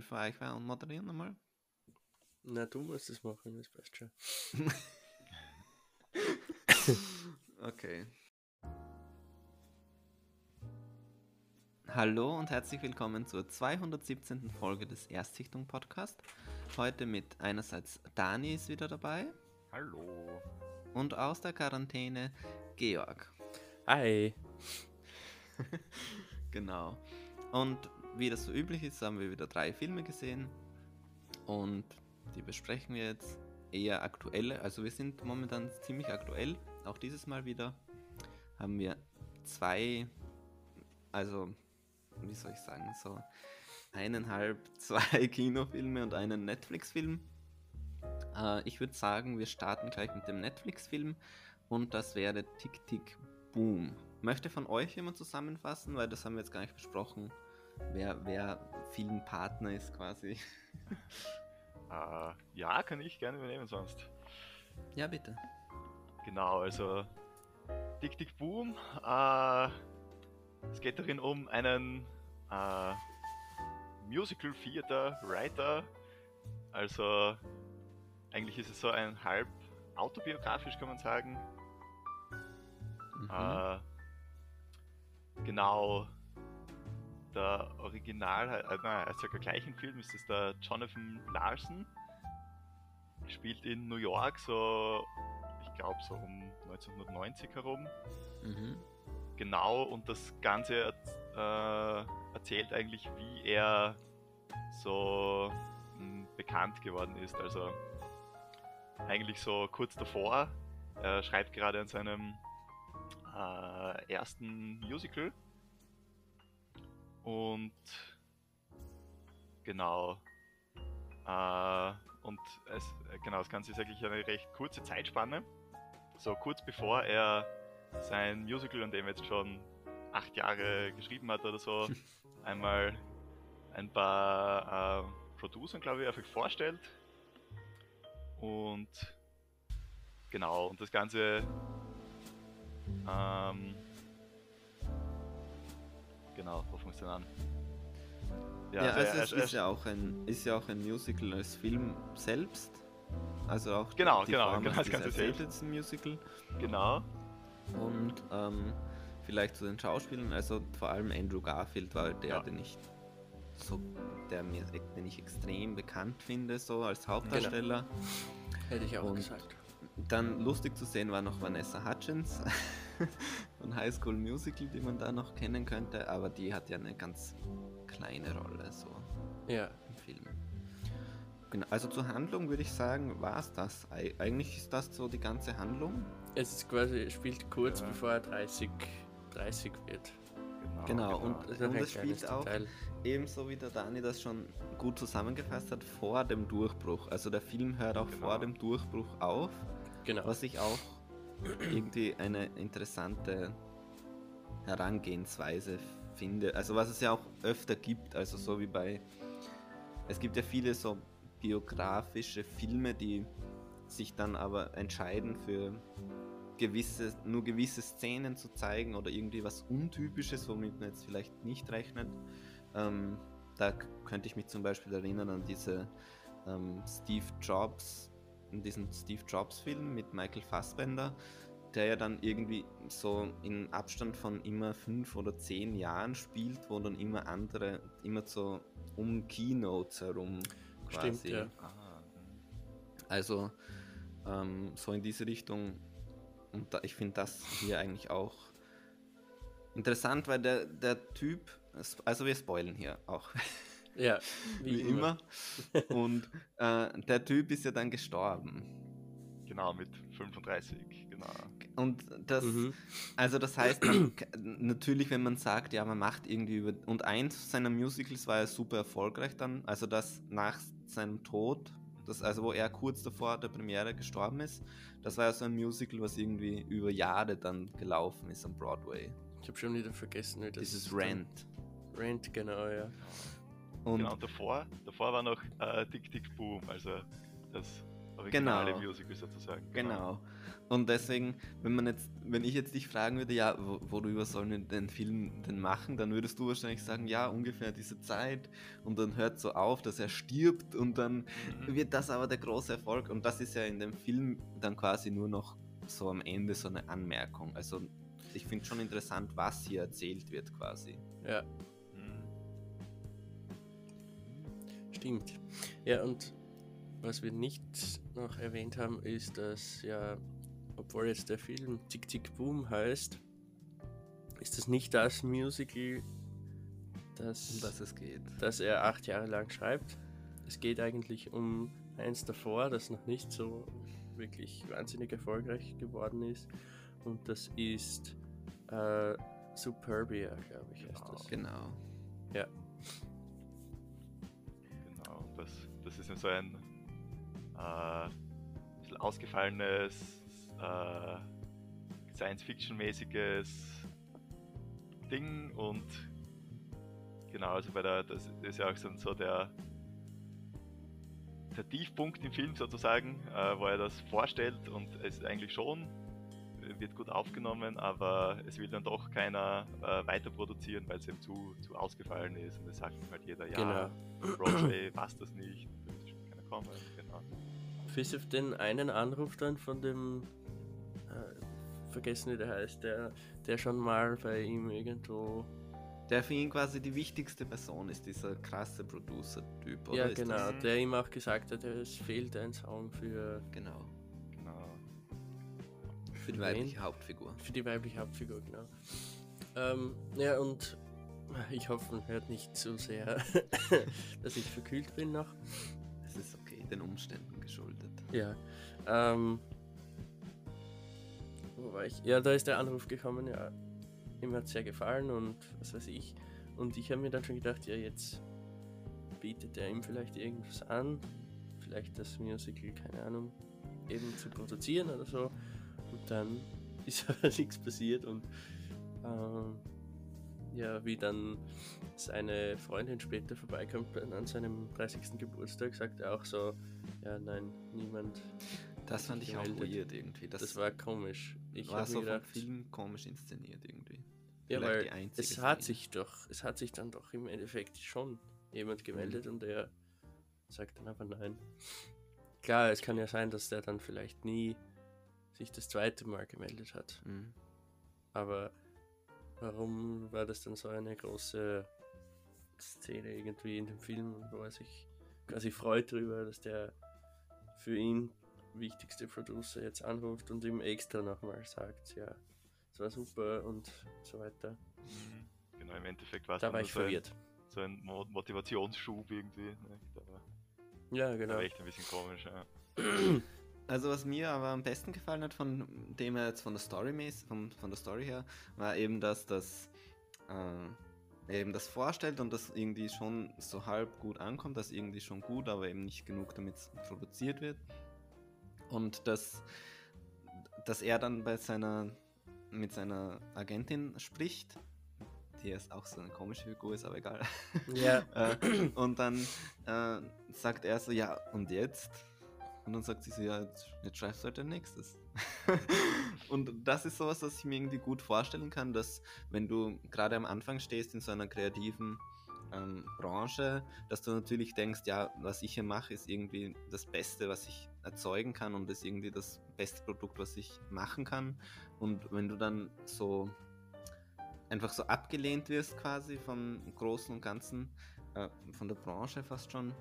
wir für euch und moderieren nochmal? Na, du musst es machen, das passt schon. okay. Hallo und herzlich willkommen zur 217. Folge des Erstsichtung Podcast. Heute mit einerseits Dani ist wieder dabei. Hallo. Und aus der Quarantäne Georg. Hi. genau. Und wie das so üblich ist, haben wir wieder drei Filme gesehen. Und die besprechen wir jetzt eher aktuelle. Also wir sind momentan ziemlich aktuell. Auch dieses Mal wieder haben wir zwei, also wie soll ich sagen, so eineinhalb, zwei Kinofilme und einen Netflix-Film. Äh, ich würde sagen, wir starten gleich mit dem Netflix-Film und das wäre Tick Tick Boom. Möchte von euch jemand zusammenfassen, weil das haben wir jetzt gar nicht besprochen, wer, wer Filmpartner ist quasi. Uh, ja, kann ich gerne übernehmen sonst. Ja, bitte. Genau, also Tick Tick Boom. Uh, es geht darin um einen uh, Musical Theater Writer. Also eigentlich ist es so ein halb autobiografisch, kann man sagen. Mhm. genau, der Original, äh, nein, also der gleichen Film ist es der Jonathan Larson. Spielt in New York so, ich glaube so um 1990 herum. Mhm. Genau, und das Ganze äh, erzählt eigentlich, wie er so mh, hm, bekannt geworden ist. Also eigentlich so kurz davor. Er schreibt gerade an seinem äh, ersten Musical und genau. Äh, und es, genau, das Ganze ist eigentlich eine recht kurze Zeitspanne. So kurz bevor er sein Musical, an dem jetzt schon acht Jahre geschrieben hat oder so, einmal ein paar äh, Producern, glaube ich, einfach vorstellt. Und genau, und das Ganze ähm, Genau, wo fängst du denn an? Ja, ja also, also es ist, ja auch ein, ist ja auch ein Musical als Film selbst. Also auch genau, die genau, Form, genau, das ganze selbst. ist ein Musical. Genau. Und ähm, vielleicht zu den Schauspielern, also vor allem Andrew Garfield war der, ja. den ich so, der mir, den ich extrem bekannt finde, so als Hauptdarsteller. Genau. Hätte ich auch Und gesagt. Dann lustig zu sehen war noch Vanessa Hutchins. von High School Musical, die man da noch kennen könnte, aber die hat ja eine ganz kleine Rolle so ja. im Film. Genau, also zur Handlung würde ich sagen, war es das. Eigentlich ist das so die ganze Handlung. Es ist quasi, spielt kurz ja. bevor er 30, 30 wird. Genau, genau. und, und es spielt auch, Detail. ebenso wie der Dani das schon gut zusammengefasst hat, vor dem Durchbruch. Also der Film hört auch genau. vor dem Durchbruch auf. Genau. Was ich auch irgendwie eine interessante Herangehensweise finde. Also was es ja auch öfter gibt, also so wie bei, es gibt ja viele so biografische Filme, die sich dann aber entscheiden für gewisse, nur gewisse Szenen zu zeigen oder irgendwie was Untypisches, womit man jetzt vielleicht nicht rechnet. Ähm, da könnte ich mich zum Beispiel erinnern an diese ähm, Steve Jobs in diesem Steve Jobs Film mit Michael Fassbender, der ja dann irgendwie so in Abstand von immer fünf oder zehn Jahren spielt, wo dann immer andere, immer so um Keynotes herum quasi. Stimmt, ja. Also ähm, so in diese Richtung. Und da, ich finde das hier eigentlich auch interessant, weil der, der Typ, also wir spoilen hier auch. Ja, wie, wie immer. immer. Und äh, der Typ ist ja dann gestorben. Genau, mit 35, genau. Und das, mhm. also das heißt, man, natürlich, wenn man sagt, ja, man macht irgendwie über, und eins seiner Musicals war ja super erfolgreich dann, also das nach seinem Tod, das, also wo er kurz davor der Premiere gestorben ist, das war ja so ein Musical, was irgendwie über Jahre dann gelaufen ist am Broadway. Ich habe schon wieder vergessen, wie das Dieses Rent. Rent, genau, ja. Und genau, davor, davor war noch äh, Tick Tick Boom, also das originale Genau. Musical sozusagen. Genau. Und deswegen, wenn man jetzt, wenn ich jetzt dich fragen würde, ja, wo- worüber sollen wir den Film denn machen, dann würdest du wahrscheinlich sagen, ja, ungefähr diese Zeit und dann hört so auf, dass er stirbt und dann Mhm. wird das aber der große Erfolg und das ist ja in dem Film dann quasi nur noch so am Ende so eine Anmerkung. Also ich finde schon interessant, was hier erzählt wird quasi. Ja, stimmt. Ja, und was wir nicht noch erwähnt haben, ist, dass ja, obwohl jetzt der Film Tick Tick Boom heißt, ist das nicht das Musical, das, Um was es geht. das er acht Jahre lang schreibt. Es geht eigentlich um eins davor, das noch nicht so wirklich wahnsinnig erfolgreich geworden ist. Und das ist äh, Superbia, glaube ich, heißt das. Genau. Ja. Ist ja so ein äh, ausgefallenes, äh, Science-Fiction-mäßiges Ding und genau, also bei der, das ist ja auch so, der, der Tiefpunkt im Film sozusagen, äh, wo er das vorstellt und es ist eigentlich schon, wird gut aufgenommen, aber es will dann doch keiner äh, weiter produzieren, weil es eben zu, zu ausgefallen ist und es sagt ihm halt jeder, ja, Genau. Broadway passt das nicht, da wird schon keiner kommen, genau. Bis auf den einen Anruf dann von dem, äh, vergessen wie der heißt, der, der schon mal bei ihm irgendwo. Der für ihn quasi die wichtigste Person ist, dieser krasse Producer-Typ, oder? ja, genau, Das? der ihm auch gesagt hat, es fehlt ein Song für, genau. Für die Wen? weibliche Hauptfigur. für die weibliche Hauptfigur, genau. Ähm, ja, und ich hoffe, man hört nicht zu sehr, dass ich verkühlt bin noch. Es ist okay, den Umständen geschuldet. Ja. Ähm, wo war ich? Ja, da ist der Anruf gekommen, ja. Ihm hat sehr gefallen und was weiß ich. Und ich habe mir dann schon gedacht, ja, jetzt bietet er ihm vielleicht irgendwas an. Vielleicht das Musical, keine Ahnung, eben zu produzieren oder so. Und dann ist aber nichts passiert und ähm, ja, wie dann seine Freundin später vorbeikommt an seinem 30. Geburtstag, sagt er auch so, ja, nein, niemand. Das fand ich auch gemeldet. weird irgendwie. Das, Das, war komisch. Ich war so mir vom gedacht, Film komisch inszeniert irgendwie. ja, vielleicht weil die einzige es hat Szene. sich doch, es hat sich dann doch im Endeffekt schon jemand gemeldet Mhm. und er sagt dann aber nein. Klar, es kann ja sein, dass der dann vielleicht nie sich das zweite Mal gemeldet hat. Mhm. Aber warum war das dann so eine große Szene irgendwie in dem Film, wo er sich quasi freut darüber, dass der für ihn wichtigste Producer jetzt anruft und ihm extra nochmal sagt, ja, es war super und so weiter. Mhm. Genau, im Endeffekt war es Da dann war ich so ein, verwirrt. so ein Mo Motivationsschub irgendwie. Ne? Da war, Ja, da genau. war echt ein bisschen komisch, ja. Also was mir aber am besten gefallen hat, von dem er jetzt von der Story von, von der Story her, war eben, dass das äh, eben das vorstellt und das irgendwie schon so halb gut ankommt, das irgendwie schon gut, aber eben nicht genug, damit es produziert wird. Und dass, dass er dann bei seiner mit seiner Agentin spricht, die jetzt auch so eine komische Figur ist, aber egal. Ja, Äh, und dann äh, sagt er so, ja, und jetzt? Und dann sagt sie so, ja, jetzt, jetzt schreibst du halt dein nächstes. und das ist sowas, was ich mir irgendwie gut vorstellen kann, dass wenn du gerade am Anfang stehst in so einer kreativen ähm, Branche, dass du natürlich denkst, ja, was ich hier mache, ist irgendwie das Beste, was ich erzeugen kann und ist irgendwie das beste Produkt, was ich machen kann. Und wenn du dann so einfach so abgelehnt wirst quasi vom Großen und Ganzen, äh, von der Branche fast schon,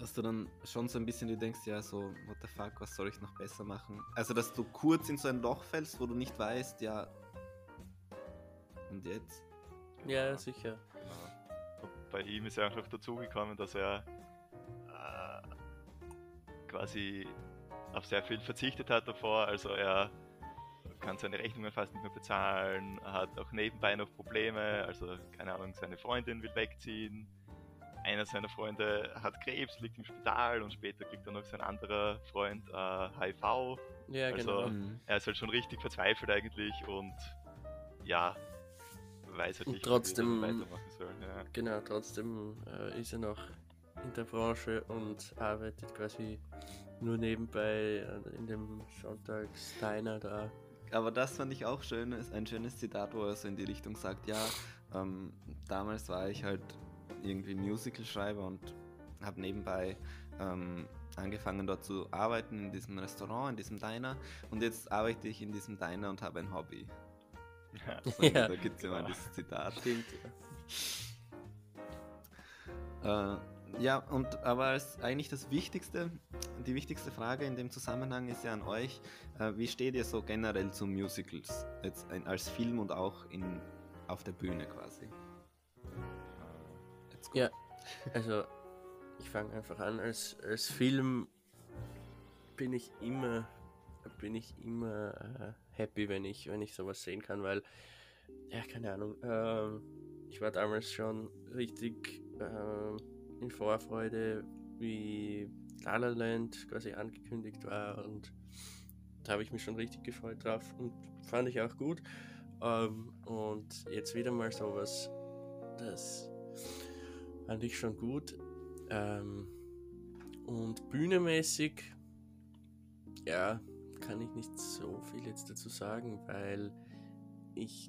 dass du dann schon so ein bisschen dir denkst, ja, so, what the fuck, was soll ich noch besser machen? Also, dass du kurz in so ein Loch fällst, wo du nicht weißt, ja, und jetzt? ja, sicher. Und bei ihm ist ja auch noch dazugekommen, dass er äh, quasi auf sehr viel verzichtet hat davor. Also er kann seine Rechnungen fast nicht mehr bezahlen, hat auch nebenbei noch Probleme, also keine Ahnung, seine Freundin will wegziehen. Einer seiner Freunde hat Krebs, liegt im Spital und später kriegt dann noch sein anderer Freund äh, HIV. Ja, Also- genau. Mhm. Er ist halt schon richtig verzweifelt eigentlich und ja, weiß halt nicht, trotzdem- wie er weitermachen soll. Ja. Genau, trotzdem äh, ist er noch in der Branche und arbeitet quasi nur nebenbei äh, in dem Sonntagsdiner da. Aber das fand ich auch schön, ist ein schönes Zitat, wo er so in die Richtung sagt, ja, ähm, damals war ich halt irgendwie Musical-Schreiber und habe nebenbei ähm, angefangen dort zu arbeiten in diesem Restaurant, in diesem Diner und jetzt arbeite ich in diesem Diner und habe ein Hobby. Ja. So, Ja. Da gibt es immer dieses Zitat. Stimmt. Äh, ja, und aber als eigentlich das Wichtigste, die wichtigste Frage in dem Zusammenhang ist ja an euch, äh, wie steht ihr so generell zu Musicals? Jetzt ein, als Film und auch in, auf der Bühne quasi. Ja, also ich fange einfach an. Als, als Film bin ich immer, bin ich immer äh, happy, wenn ich, wenn ich sowas sehen kann, weil, ja, keine Ahnung, ähm, ich war damals schon richtig ähm, in Vorfreude, wie La La Land quasi angekündigt war und da habe ich mich schon richtig gefreut drauf und fand ich auch gut. Ähm, und jetzt wieder mal sowas, das fand ich schon gut. Ähm, und bühnemäßig, ja, kann ich nicht so viel jetzt dazu sagen, weil ich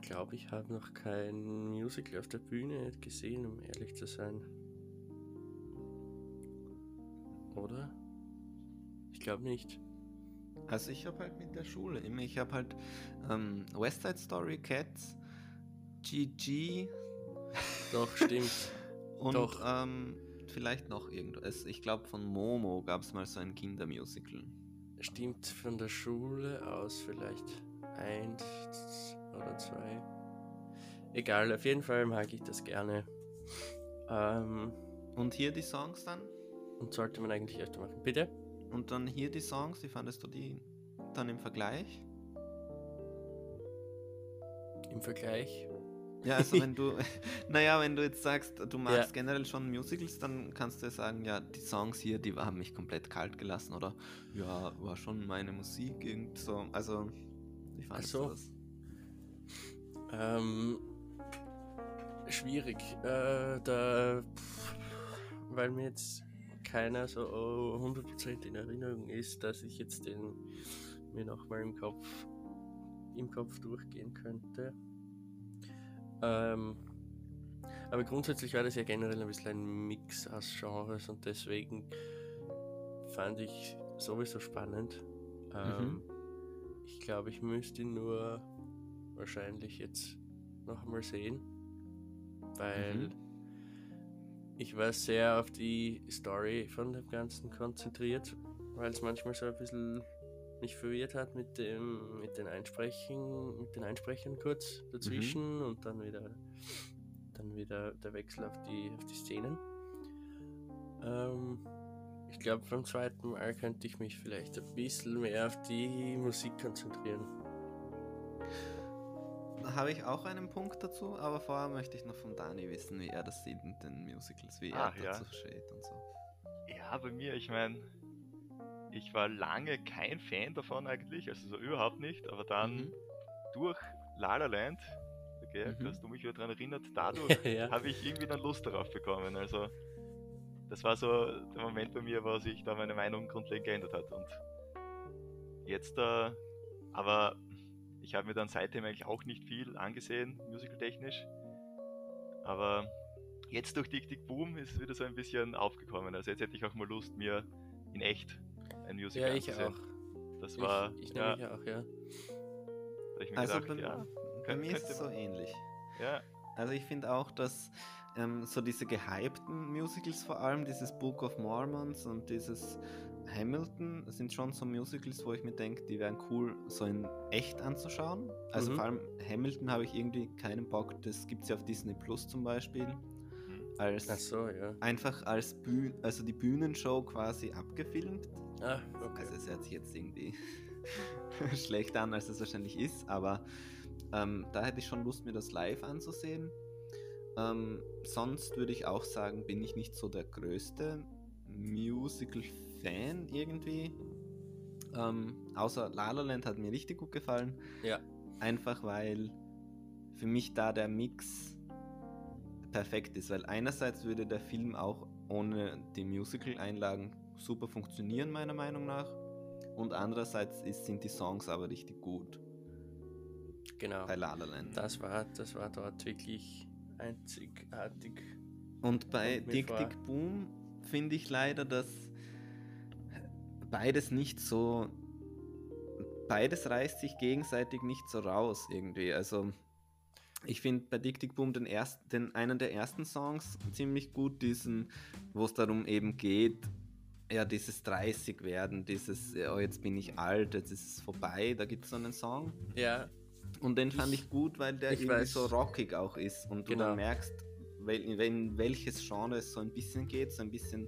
glaube, ich habe noch kein Musical auf der Bühne gesehen, um ehrlich zu sein. Oder? Ich glaube nicht. Also ich habe halt mit der Schule immer, ich habe halt ähm, West Side Story, Cats, GG Doch, stimmt. und Doch. Ähm, vielleicht noch irgendwas. Ich glaube von Momo gab es mal so ein Kindermusical. Stimmt von der Schule aus vielleicht eins oder zwei. Egal, auf jeden Fall mag ich das gerne. Ähm, Und hier die Songs dann? und sollte man eigentlich öfter machen. Bitte? Und dann hier die Songs, wie fandest du die dann im Vergleich? Im Vergleich. Ja, also wenn du, naja, wenn du jetzt sagst, du magst Ja. generell schon Musicals, dann kannst du ja sagen, ja, die Songs hier, die haben mich komplett kalt gelassen oder ja, war schon meine Musik irgend so. Also, wie fandest so. das? Ähm, schwierig. Äh, da, pff, weil mir jetzt keiner so 100% in Erinnerung ist, dass ich jetzt den mir nochmal im Kopf im Kopf durchgehen könnte. Ähm, aber grundsätzlich war das ja generell ein bisschen ein Mix aus Genres und deswegen fand ich sowieso spannend. Ähm, Ich glaube, ich müsste ihn nur wahrscheinlich jetzt noch mal sehen, weil Mhm. ich war sehr auf die Story von dem Ganzen konzentriert, weil es manchmal so ein bisschen mich verwirrt hat mit dem mit den Einsprechen mit den Einsprechern kurz dazwischen und dann wieder dann wieder der Wechsel auf die auf die Szenen. Ähm, ich glaube, beim zweiten Mal könnte ich mich vielleicht ein bisschen mehr auf die Musik konzentrieren. Da habe ich auch einen Punkt dazu, aber vorher möchte ich noch von Dani wissen, wie er das sieht mit den Musicals, wie Ach, er ja. dazu steht und so. Ja, bei mir, ich meine, ich war lange kein Fan davon eigentlich, also so überhaupt nicht, aber dann Mhm. durch La La Land, okay, Mhm. hast du mich wieder daran erinnert, dadurch ja. habe ich irgendwie dann Lust darauf bekommen. Also das war so der Moment bei mir, wo sich da meine Meinung grundlegend geändert hat. Und jetzt da, aber ich habe mir dann seitdem eigentlich auch nicht viel angesehen, musical-technisch. Aber jetzt durch Dick Dick Boom ist es wieder so ein bisschen aufgekommen. Also jetzt hätte ich auch mal Lust, mir in echt ein Musical Ja, ich anzusehen. auch. Das war, ich, ich ja, nämlich auch, ja. ich mir Also gedacht, bei, ja, bei mir ist es so man. ähnlich. ja, Also ich finde auch, dass ähm, so diese gehypten Musicals vor allem, dieses Book of Mormons und dieses Hamilton, sind schon so Musicals, wo ich mir denke, die wären cool, so in echt anzuschauen. Also Mhm. vor allem Hamilton habe ich irgendwie keinen Bock, das gibt es ja auf Disney Plus zum Beispiel, hm. als Ach so, ja. einfach als Bühn also die Bühnenshow quasi abgefilmt. Ah, okay. Also es hört sich jetzt irgendwie schlechter an, als es wahrscheinlich ist, aber ähm, da hätte ich schon Lust, mir das live anzusehen. Ähm, sonst würde ich auch sagen, bin ich nicht so der größte Musical-Fan irgendwie. Ähm, außer La La Land hat mir richtig gut gefallen. Ja. Einfach weil für mich da der Mix perfekt ist, weil einerseits würde der Film auch ohne die Musical-Einlagen super funktionieren, meiner Meinung nach. Und andererseits ist, sind die Songs aber richtig gut Genau. bei La La Land. Das war, das war dort wirklich einzigartig. Und bei Dick. Dick Boom finde ich leider, dass beides nicht so. Beides reißt sich gegenseitig nicht so raus irgendwie. Also ich finde bei Dick Dick Boom den, ersten, den einen der ersten Songs ziemlich gut, diesen, wo es darum eben geht, ja, dieses 30 werden, dieses, oh, jetzt bin ich alt, jetzt ist es vorbei, da gibt es so einen Song. Ja, Und den fand Ich- ich gut, weil der irgendwie weiß. so rockig auch ist und du Genau. dann merkst, wel, in wel- welches Genre es so ein bisschen geht, so ein bisschen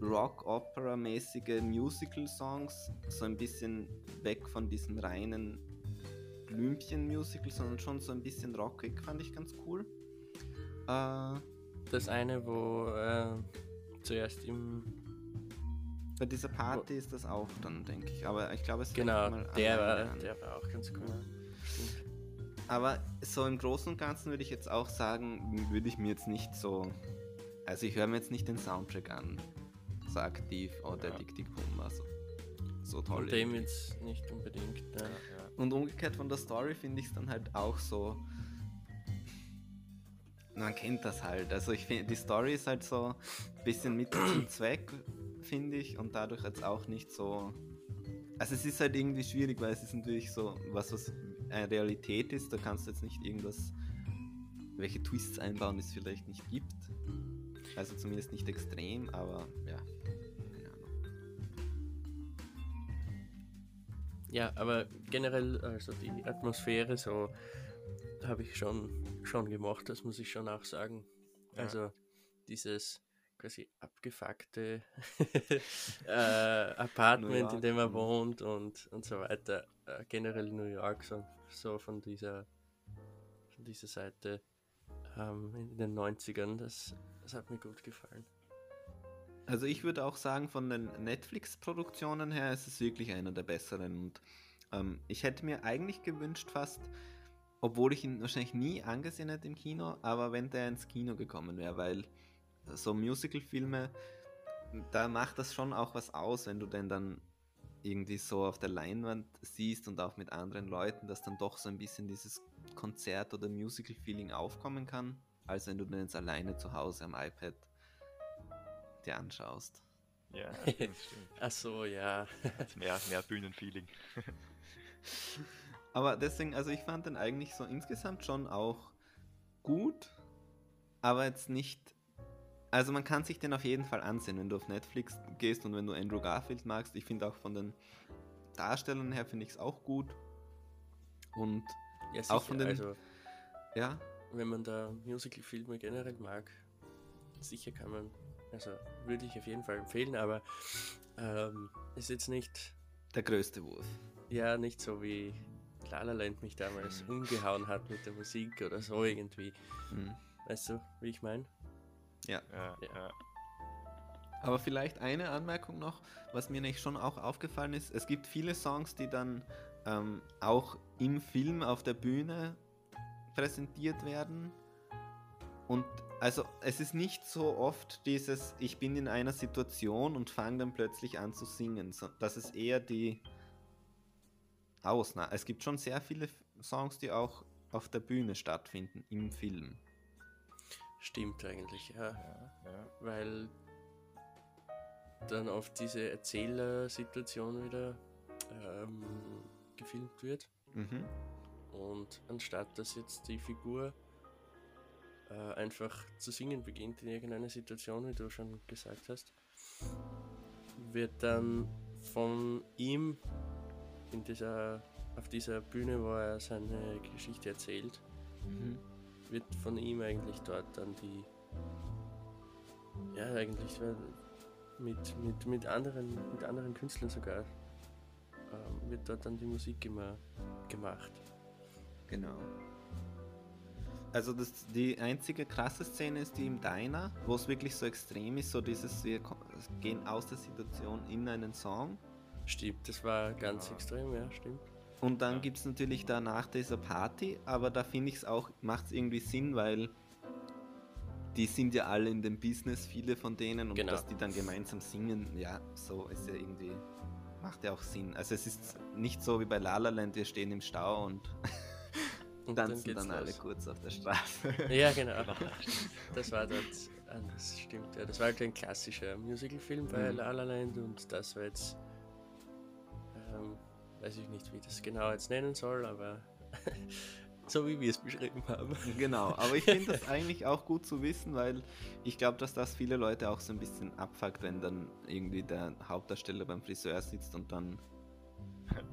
Rock-Opera-mäßige Musical-Songs, so ein bisschen weg von diesem reinen Blümchen-Musical, sondern schon so ein bisschen rockig, fand ich ganz cool. Äh, das eine, wo äh, zuerst im. Bei dieser Party ist das auch dann, denke ich. Aber ich glaube, es Genau, mal der war, der war auch ganz cool. Aber so im Großen und Ganzen würde ich jetzt auch sagen, würde ich mir jetzt nicht so. Also ich höre mir jetzt nicht den Soundtrack an, so aktiv, oh der Ja. Dick Dick war so, so toll. Und dem jetzt nicht unbedingt. Ja. Ja. Und umgekehrt von der Story finde ich es dann halt auch so. Man kennt das halt. Also ich finde, die Story ist halt so ein bisschen Mittel zum Zweck, finde ich, und dadurch jetzt auch nicht so. Also es ist halt irgendwie schwierig, weil es ist natürlich so, was was eine Realität ist, da kannst du jetzt nicht irgendwas, welche Twists einbauen, die es vielleicht nicht gibt. Also zumindest nicht extrem, aber ja. Keine Ahnung. Ja, aber generell, also die Atmosphäre so habe ich schon, schon gemacht, das muss ich schon auch sagen. Ja. Also dieses quasi abgefuckte äh, Apartment, in dem er mhm. wohnt und, und so weiter. Äh, generell New York, so, so von dieser von dieser Seite ähm, in den 90ern, das, das hat mir gut gefallen. Also ich würde auch sagen, von den Netflix-Produktionen her ist es wirklich einer der besseren. Und ähm, ich hätte mir eigentlich gewünscht fast, obwohl ich ihn wahrscheinlich nie angesehen hätte im Kino, aber wenn der ins Kino gekommen wäre, weil so Musical-Filme, da macht das schon auch was aus, wenn du den dann irgendwie so auf der Leinwand siehst und auch mit anderen Leuten, dass dann doch so ein bisschen dieses Konzert- oder Musical-Feeling aufkommen kann, als wenn du den jetzt alleine zu Hause am iPad dir anschaust. Ja, das stimmt. Ach so, ja. Mehr, mehr Bühnenfeeling. Aber deswegen, also ich fand den eigentlich so insgesamt schon auch gut, aber jetzt nicht. Also man kann sich den auf jeden Fall ansehen, wenn du auf Netflix gehst und wenn du Andrew Garfield magst. Ich finde auch von den Darstellern her finde ich es auch gut. Und ja Auch von den- also ja, wenn man da Musical-Filme generell mag, sicher kann man, also würde ich auf jeden Fall empfehlen, aber ähm, ist jetzt nicht, der größte Wurf. ja, nicht so wie La La Land mich damals umgehauen hat mit der Musik oder so irgendwie. Mhm. Weißt du, wie ich meine? Ja, Ja. ja. Aber vielleicht eine Anmerkung noch, was mir nicht schon auch aufgefallen ist. Es gibt viele Songs, die dann ähm, auch im Film auf der Bühne präsentiert werden. Und also es ist nicht so oft dieses, ich bin in einer Situation und fange dann plötzlich an zu singen. Das ist eher die Ausnahme. Es gibt schon sehr viele Songs, die auch auf der Bühne stattfinden, im Film. Stimmt eigentlich, ja. ja, ja. Weil dann oft diese Erzählersituation wieder ähm, gefilmt wird. Mhm. Und anstatt dass jetzt die Figur äh, einfach zu singen beginnt in irgendeiner Situation, wie du schon gesagt hast, wird dann von ihm in dieser, auf dieser Bühne, wo er seine Geschichte erzählt, Mhm. Wird von ihm eigentlich dort dann die, ja eigentlich mit, mit, mit, anderen, mit anderen Künstlern sogar, ähm, wird dort dann die Musik immer gemacht. Genau. Also das, die einzige krasse Szene ist die im Diner, wo es wirklich so extrem ist, so dieses, wir gehen aus der Situation in einen Song. Stimmt, das war ganz Ja. extrem, ja, stimmt. Und dann Ja. gibt es natürlich danach dieser Party, aber da finde ich es auch, macht es irgendwie Sinn, weil die sind ja alle in dem Business, viele von denen, und Genau. dass die dann gemeinsam singen, ja, so ist ja irgendwie, macht ja auch Sinn. Also es ist nicht so wie bei La La Land, wir stehen im Stau und Und tanzen geht's dann, alle kurz auf der Straße. Ja, genau. Das war dort anders, stimmt. Ja, das war halt ein klassischer Musicalfilm bei Mhm. La La Land und das war jetzt, ähm, weiß ich nicht, wie ich das genau jetzt nennen soll, aber so wie wir es beschrieben haben. Genau, aber ich finde das eigentlich auch gut zu wissen, weil ich glaube, dass das viele Leute auch so ein bisschen abfuckt, wenn dann irgendwie der Hauptdarsteller beim Friseur sitzt und dann.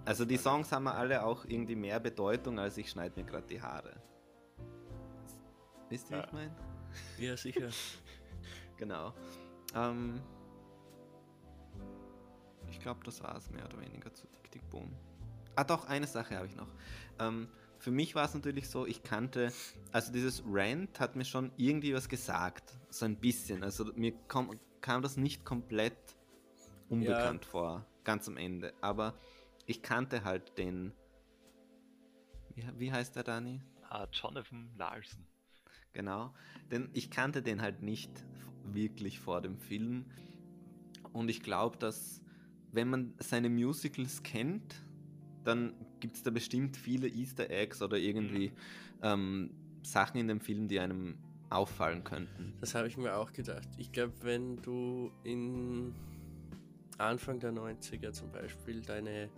Also die Songs haben alle auch irgendwie mehr Bedeutung, als ich schneide mir gerade die Haare. Wisst ihr, wie Ja. ich meine? Ja, sicher. Genau. Ähm, ich glaube, das war es mehr oder weniger zu Tick Tick Boom. Ah doch, eine Sache habe ich noch. Ähm, für mich war es natürlich so, ich kannte, also dieses Rant hat mir schon irgendwie was gesagt, so ein bisschen. Also mir kam, kam das nicht komplett unbekannt vor, ganz am Ende. Aber ich kannte halt den, wie, wie heißt der Dani? Ah, Jonathan Larson. Genau, denn ich kannte den halt nicht wirklich vor dem Film. Und ich glaube, dass wenn man seine Musicals kennt, dann gibt es da bestimmt viele Easter Eggs oder irgendwie ähm, Sachen in dem Film, die einem auffallen könnten. Das habe ich mir auch gedacht. Ich glaube, wenn du in Anfang der 90er zum Beispiel deine,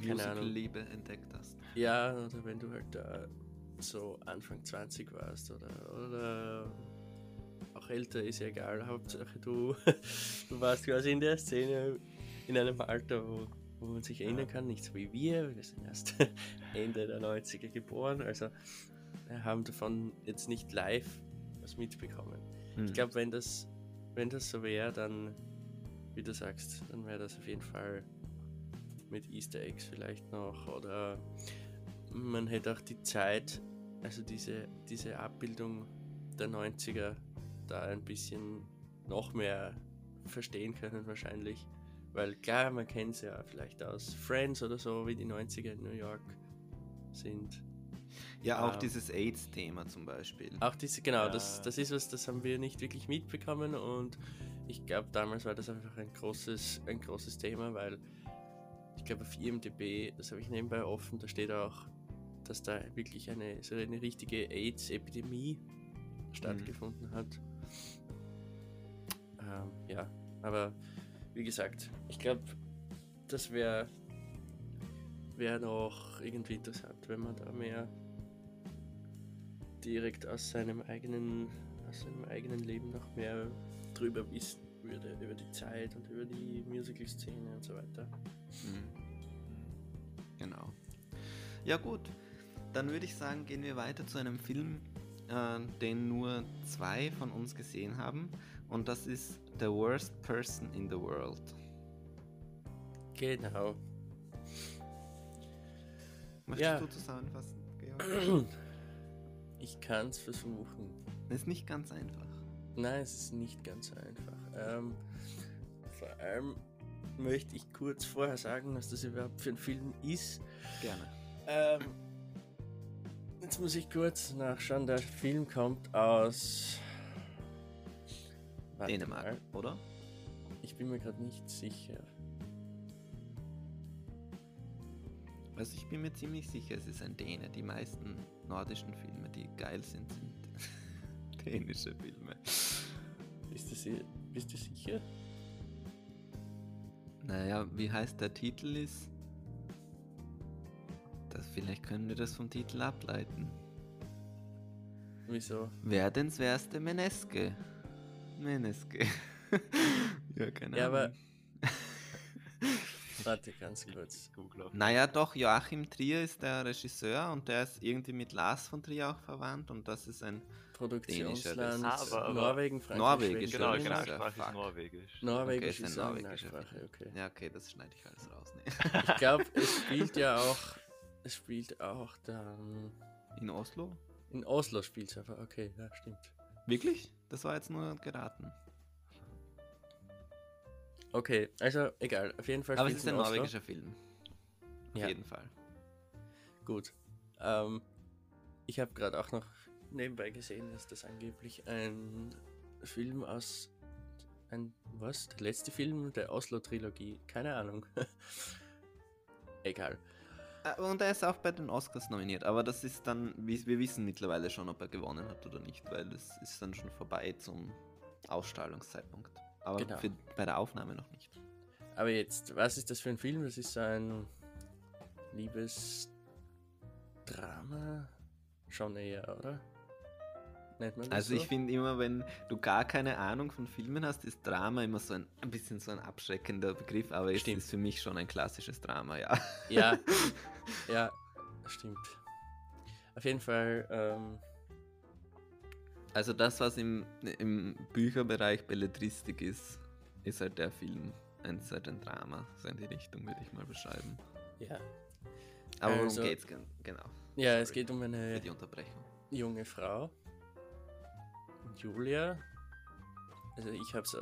Musical-Liebe entdeckt hast. ja, oder wenn du halt da so Anfang 20 warst oder, oder auch älter, ist ja egal. Hauptsache du, du warst quasi in der Szene in einem Alter, wo, wo man sich erinnern kann, nicht so wie wir, wir sind erst Ende der 90er geboren, also haben davon jetzt nicht live was mitbekommen. Hm. Ich glaube, wenn das, wenn das so wäre, dann, wie du sagst, dann wäre das auf jeden Fall mit Easter Eggs vielleicht noch oder man hätte auch die Zeit, also diese, diese Abbildung der 90er da ein bisschen noch mehr verstehen können wahrscheinlich. Weil klar, man kennt es ja vielleicht aus Friends oder so, wie die 90er in New York sind. ja, auch ähm, dieses AIDS-Thema zum Beispiel. Auch diese, genau, Ja. das, das ist was, das haben wir nicht wirklich mitbekommen und ich glaube, damals war das einfach ein großes, ein großes Thema, weil ich glaube, auf IMDb, das habe ich nebenbei offen, da steht auch, dass da wirklich eine, so eine richtige AIDS-Epidemie stattgefunden hat. Ähm, ja, aber wie gesagt, ich glaube, das wäre wär noch irgendwie interessant, wenn man da mehr direkt aus seinem eigenen, aus seinem eigenen Leben noch mehr drüber wissen würde, über die Zeit und über die Musical-Szene und so weiter. Mhm. Genau. Ja gut, dann würde ich sagen, gehen wir weiter zu einem Film, äh, den nur zwei von uns gesehen haben. Und das ist The Worst Person in the World. Genau. Möchtest Ja. du zusammenfassen, Georg? Ich kann es versuchen. Das ist nicht ganz einfach. Nein, es ist nicht ganz einfach. Ähm, vor allem möchte ich kurz vorher sagen, was das überhaupt für ein Film ist. Gerne. Ähm, jetzt muss ich kurz nachschauen. Der Film kommt aus Warte Dänemark, mal. oder? Ich bin mir gerade nicht sicher. Also ich bin mir ziemlich sicher, es ist ein Däne. Die meisten nordischen Filme, die geil sind, sind dänische Filme. Ist das, i- bist du sicher? Naja, wie heißt der Titel ist? Das, vielleicht können wir das vom Titel ableiten. Wieso? Werdenswerste Meneske. Meneske. ja, keine Ja, Ahnung. aber- Warte ganz kurz. Naja, doch, Joachim Trier ist der Regisseur und der ist irgendwie mit Lars von Trier auch verwandt und das ist ein. Produktionsland Ah, aber- aber- Norwegen, Frankreich, Norwegisch, Genau. Originalsprache fuck. ist Norwegisch. Norwegisch Okay, ist ein ist norwegischer Originalsprache, Film. okay. Ja, okay, das schneide ich alles raus. Nee. Ich glaube, es spielt ja auch, spielt auch dann, In Oslo? in Oslo spielt es aber, okay, ja, stimmt. Wirklich? Das war jetzt nur geraten. Okay, also egal, auf jeden Fall Aber es ist ein in Oslo. norwegischer Film. Auf Ja. jeden Fall. Gut. Ähm, ich habe gerade auch noch nebenbei gesehen, dass das angeblich ein Film aus. Ein, was? Der letzte Film der Oslo-Trilogie? Keine Ahnung. Egal. Äh, Und er ist auch bei den Oscars nominiert, aber das ist dann, wir wissen mittlerweile schon, ob er gewonnen hat oder nicht, weil es ist dann schon vorbei zum Ausstrahlungszeitpunkt. Aber Genau. für, bei der Aufnahme noch nicht. Aber jetzt, was ist das für ein Film? Das ist so ein Liebesdrama. Schon eher, oder? Das Also so? ich finde immer, wenn du gar keine Ahnung von Filmen hast, ist Drama immer so ein, ein bisschen so ein abschreckender Begriff, aber es ist für mich schon ein klassisches Drama, ja. Ja, ja, stimmt. Auf jeden Fall, ähm, Also das, was im, im Bücherbereich Belletristik ist, ist halt der Film. Ein, ist halt ein Drama, so in die Richtung würde ich mal beschreiben. ja. Aber worum Also- geht's gen- genau? Ja, es Sorry geht um eine die Unterbrechung. junge Frau, Julia. Also ich habe so,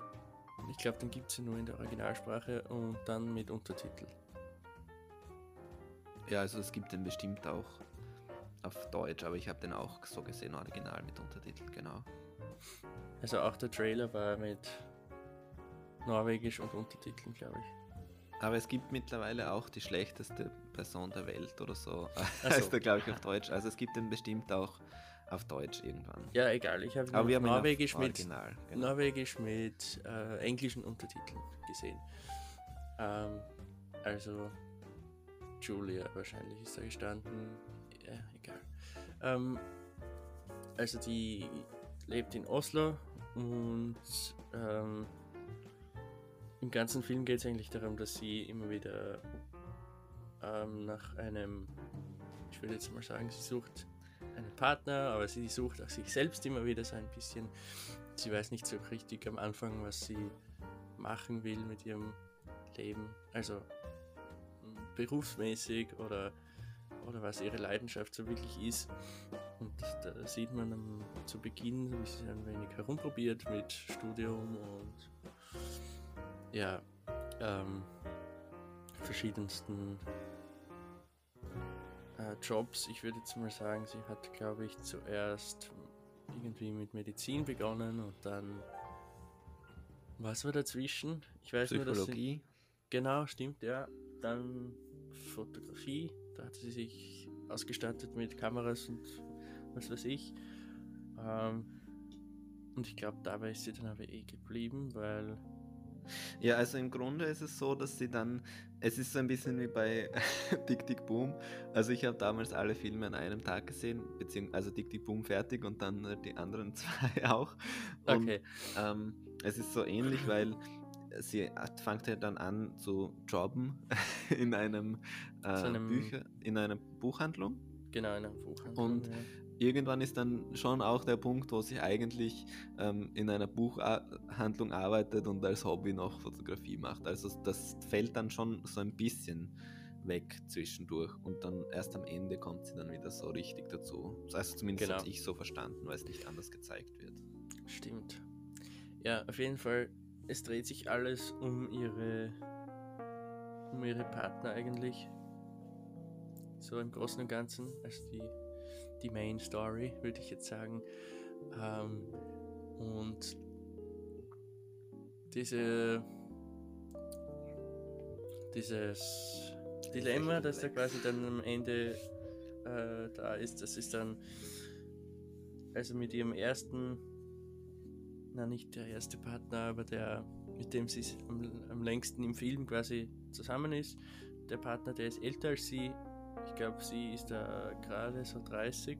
ich glaube, den gibt es nur in der Originalsprache und dann mit Untertitel. Ja, also es gibt den bestimmt auch auf Deutsch, aber ich habe den auch so gesehen, original mit Untertiteln, genau. Also auch der Trailer war mit Norwegisch und Untertiteln, glaube ich. Aber es gibt mittlerweile auch die schlechteste Person der Welt oder so. So. heißt er, glaube ich, auf Deutsch. Also es gibt den bestimmt auch auf Deutsch irgendwann. Ja, egal. Ich habe auf Norwegisch mit Original. Genau. Norwegisch mit äh, englischen Untertiteln gesehen. Ähm, also Julia wahrscheinlich ist da gestanden. Ja, egal. Ähm, also die lebt in Oslo und ähm, im ganzen Film geht es eigentlich darum, dass sie immer wieder ähm, nach einem, ich würde jetzt mal sagen, sie sucht einen Partner, aber sie sucht auch sich selbst immer wieder so ein bisschen. Sie weiß nicht so richtig am Anfang, was sie machen will mit ihrem Leben. Also berufsmäßig oder, oder was ihre Leidenschaft so wirklich ist. Und da sieht man am, zu Beginn, wie sie ein wenig herumprobiert mit Studium und ja, ähm, verschiedensten Jobs. Ich würde jetzt mal sagen, sie hat, glaube ich, zuerst irgendwie mit Medizin begonnen und dann. Was war dazwischen? Ich weiß nur, dass sie. Genau, stimmt, ja. Dann Fotografie, da hat sie sich ausgestattet mit Kameras und was weiß ich. Ähm, und ich glaube, dabei ist sie dann aber eh geblieben, weil. Ja, also im Grunde ist es so, dass sie dann, es ist so ein bisschen wie bei Dick Dick Boom. Also ich habe damals alle Filme an einem Tag gesehen, beziehungsweise also Dick Dick Boom fertig und dann die anderen zwei auch. Und, Okay. Ähm, es ist so ähnlich, weil sie fängt ja dann an zu jobben in einem, äh, einem- Bücher, in einer Buchhandlung. Genau, in einem Buchhandlung. Und- ja. Irgendwann ist dann schon auch der Punkt, wo sie eigentlich ähm, in einer Buchhandlung arbeitet und als Hobby noch Fotografie macht. Also das fällt dann schon so ein bisschen weg zwischendurch und dann erst am Ende kommt sie dann wieder so richtig dazu. Also zumindest Genau. habe ich so verstanden, weil es nicht anders gezeigt wird. Stimmt. Ja, auf jeden Fall, es dreht sich alles um ihre um ihre Partner eigentlich. So im Großen und Ganzen. Also die, die Main Story, würde ich jetzt sagen. Ähm, und diese dieses Dilemma, das da quasi dann am Ende äh, da ist, das ist dann also mit ihrem ersten, na nicht der erste Partner, aber der, mit dem sie am, am längsten im Film quasi zusammen ist. Der Partner, der ist älter als sie. Ich glaube, sie ist da gerade so 30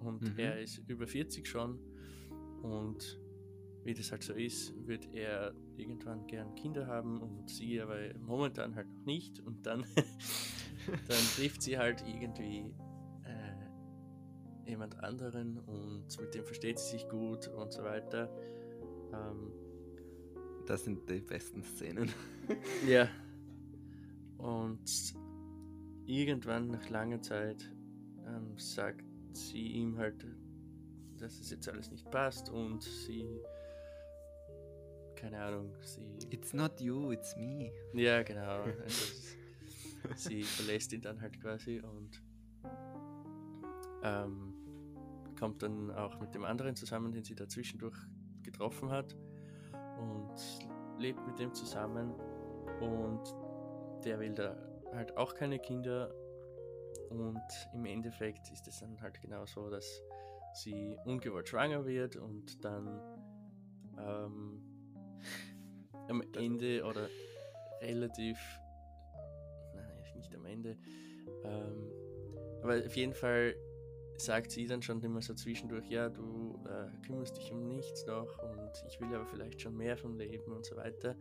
und Mhm. er ist über 40 schon. Und wie das halt so ist, wird er irgendwann gern Kinder haben und sie aber momentan halt noch nicht. Und dann, dann trifft sie halt irgendwie äh, jemand anderen und mit dem versteht sie sich gut und so weiter. Ähm, Das sind die besten Szenen. ja. Und irgendwann nach langer Zeit ähm, sagt sie ihm halt, dass es jetzt alles nicht passt und sie, keine Ahnung, sie, It's not you, it's me. ja genau, also sie verlässt ihn dann halt quasi und ähm, kommt dann auch mit dem anderen zusammen, den sie da zwischendurch getroffen hat und lebt mit dem zusammen und der will da halt auch keine Kinder und im Endeffekt ist es dann halt genau so, dass sie ungewollt schwanger wird und dann ähm, am Ende oder relativ, nein, nicht am Ende, ähm, aber auf jeden Fall sagt sie dann schon immer so zwischendurch, ja, du äh, kümmerst dich um nichts noch und ich will aber vielleicht schon mehr vom Leben und so weiter.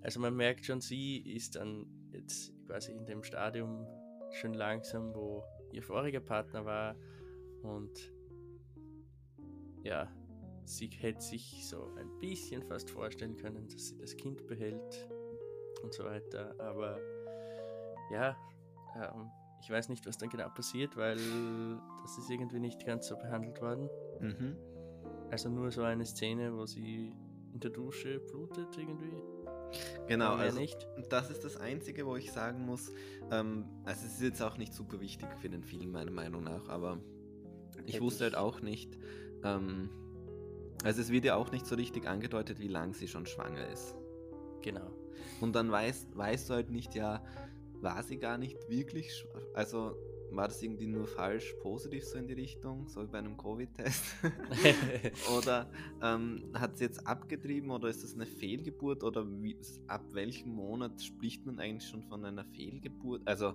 Also man merkt schon, sie ist dann jetzt quasi in dem Stadium schon langsam, wo ihr voriger Partner war und ja, sie hätte sich so ein bisschen fast vorstellen können, dass sie das Kind behält und so weiter, aber ja, ähm, ich weiß nicht, was dann genau passiert, weil das ist irgendwie nicht ganz so behandelt worden. Mhm. Also nur so eine Szene, wo sie in der Dusche blutet irgendwie. Genau, also nicht. das ist das Einzige, wo ich sagen muss, ähm, also es ist jetzt auch nicht super wichtig für den Film, meiner Meinung nach, aber ich wusste halt auch nicht, ähm, also es wird ja auch nicht so richtig angedeutet, wie lang sie schon schwanger ist. Genau. Und dann weißt, weißt du halt nicht, ja, war sie gar nicht wirklich, also war das irgendwie nur falsch positiv so in die Richtung, so wie bei einem Covid-Test? oder ähm, hat sie jetzt abgetrieben oder ist das eine Fehlgeburt oder wie, ab welchem Monat spricht man eigentlich schon von einer Fehlgeburt? Also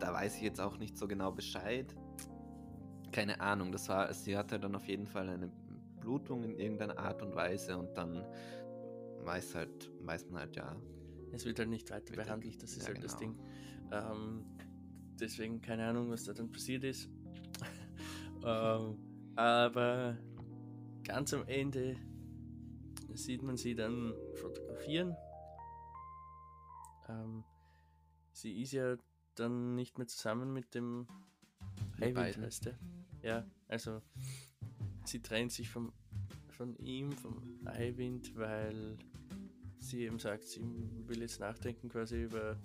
da weiß ich jetzt auch nicht so genau Bescheid. Keine Ahnung, das war, sie hatte dann auf jeden Fall eine Blutung in irgendeiner Art und Weise und dann weiß halt, weiß man halt ja, Es wird halt nicht weiter halt- behandelt, das ist ja, halt das Ding. genau. Ähm, deswegen keine Ahnung, was da dann passiert ist. ähm, aber ganz am Ende sieht man sie dann fotografieren. Ähm, sie ist ja dann nicht mehr zusammen mit dem beiden. heißt der. Ja, also sie trennt sich vom, von ihm, vom Eivind, weil sie eben sagt, sie will jetzt nachdenken quasi über,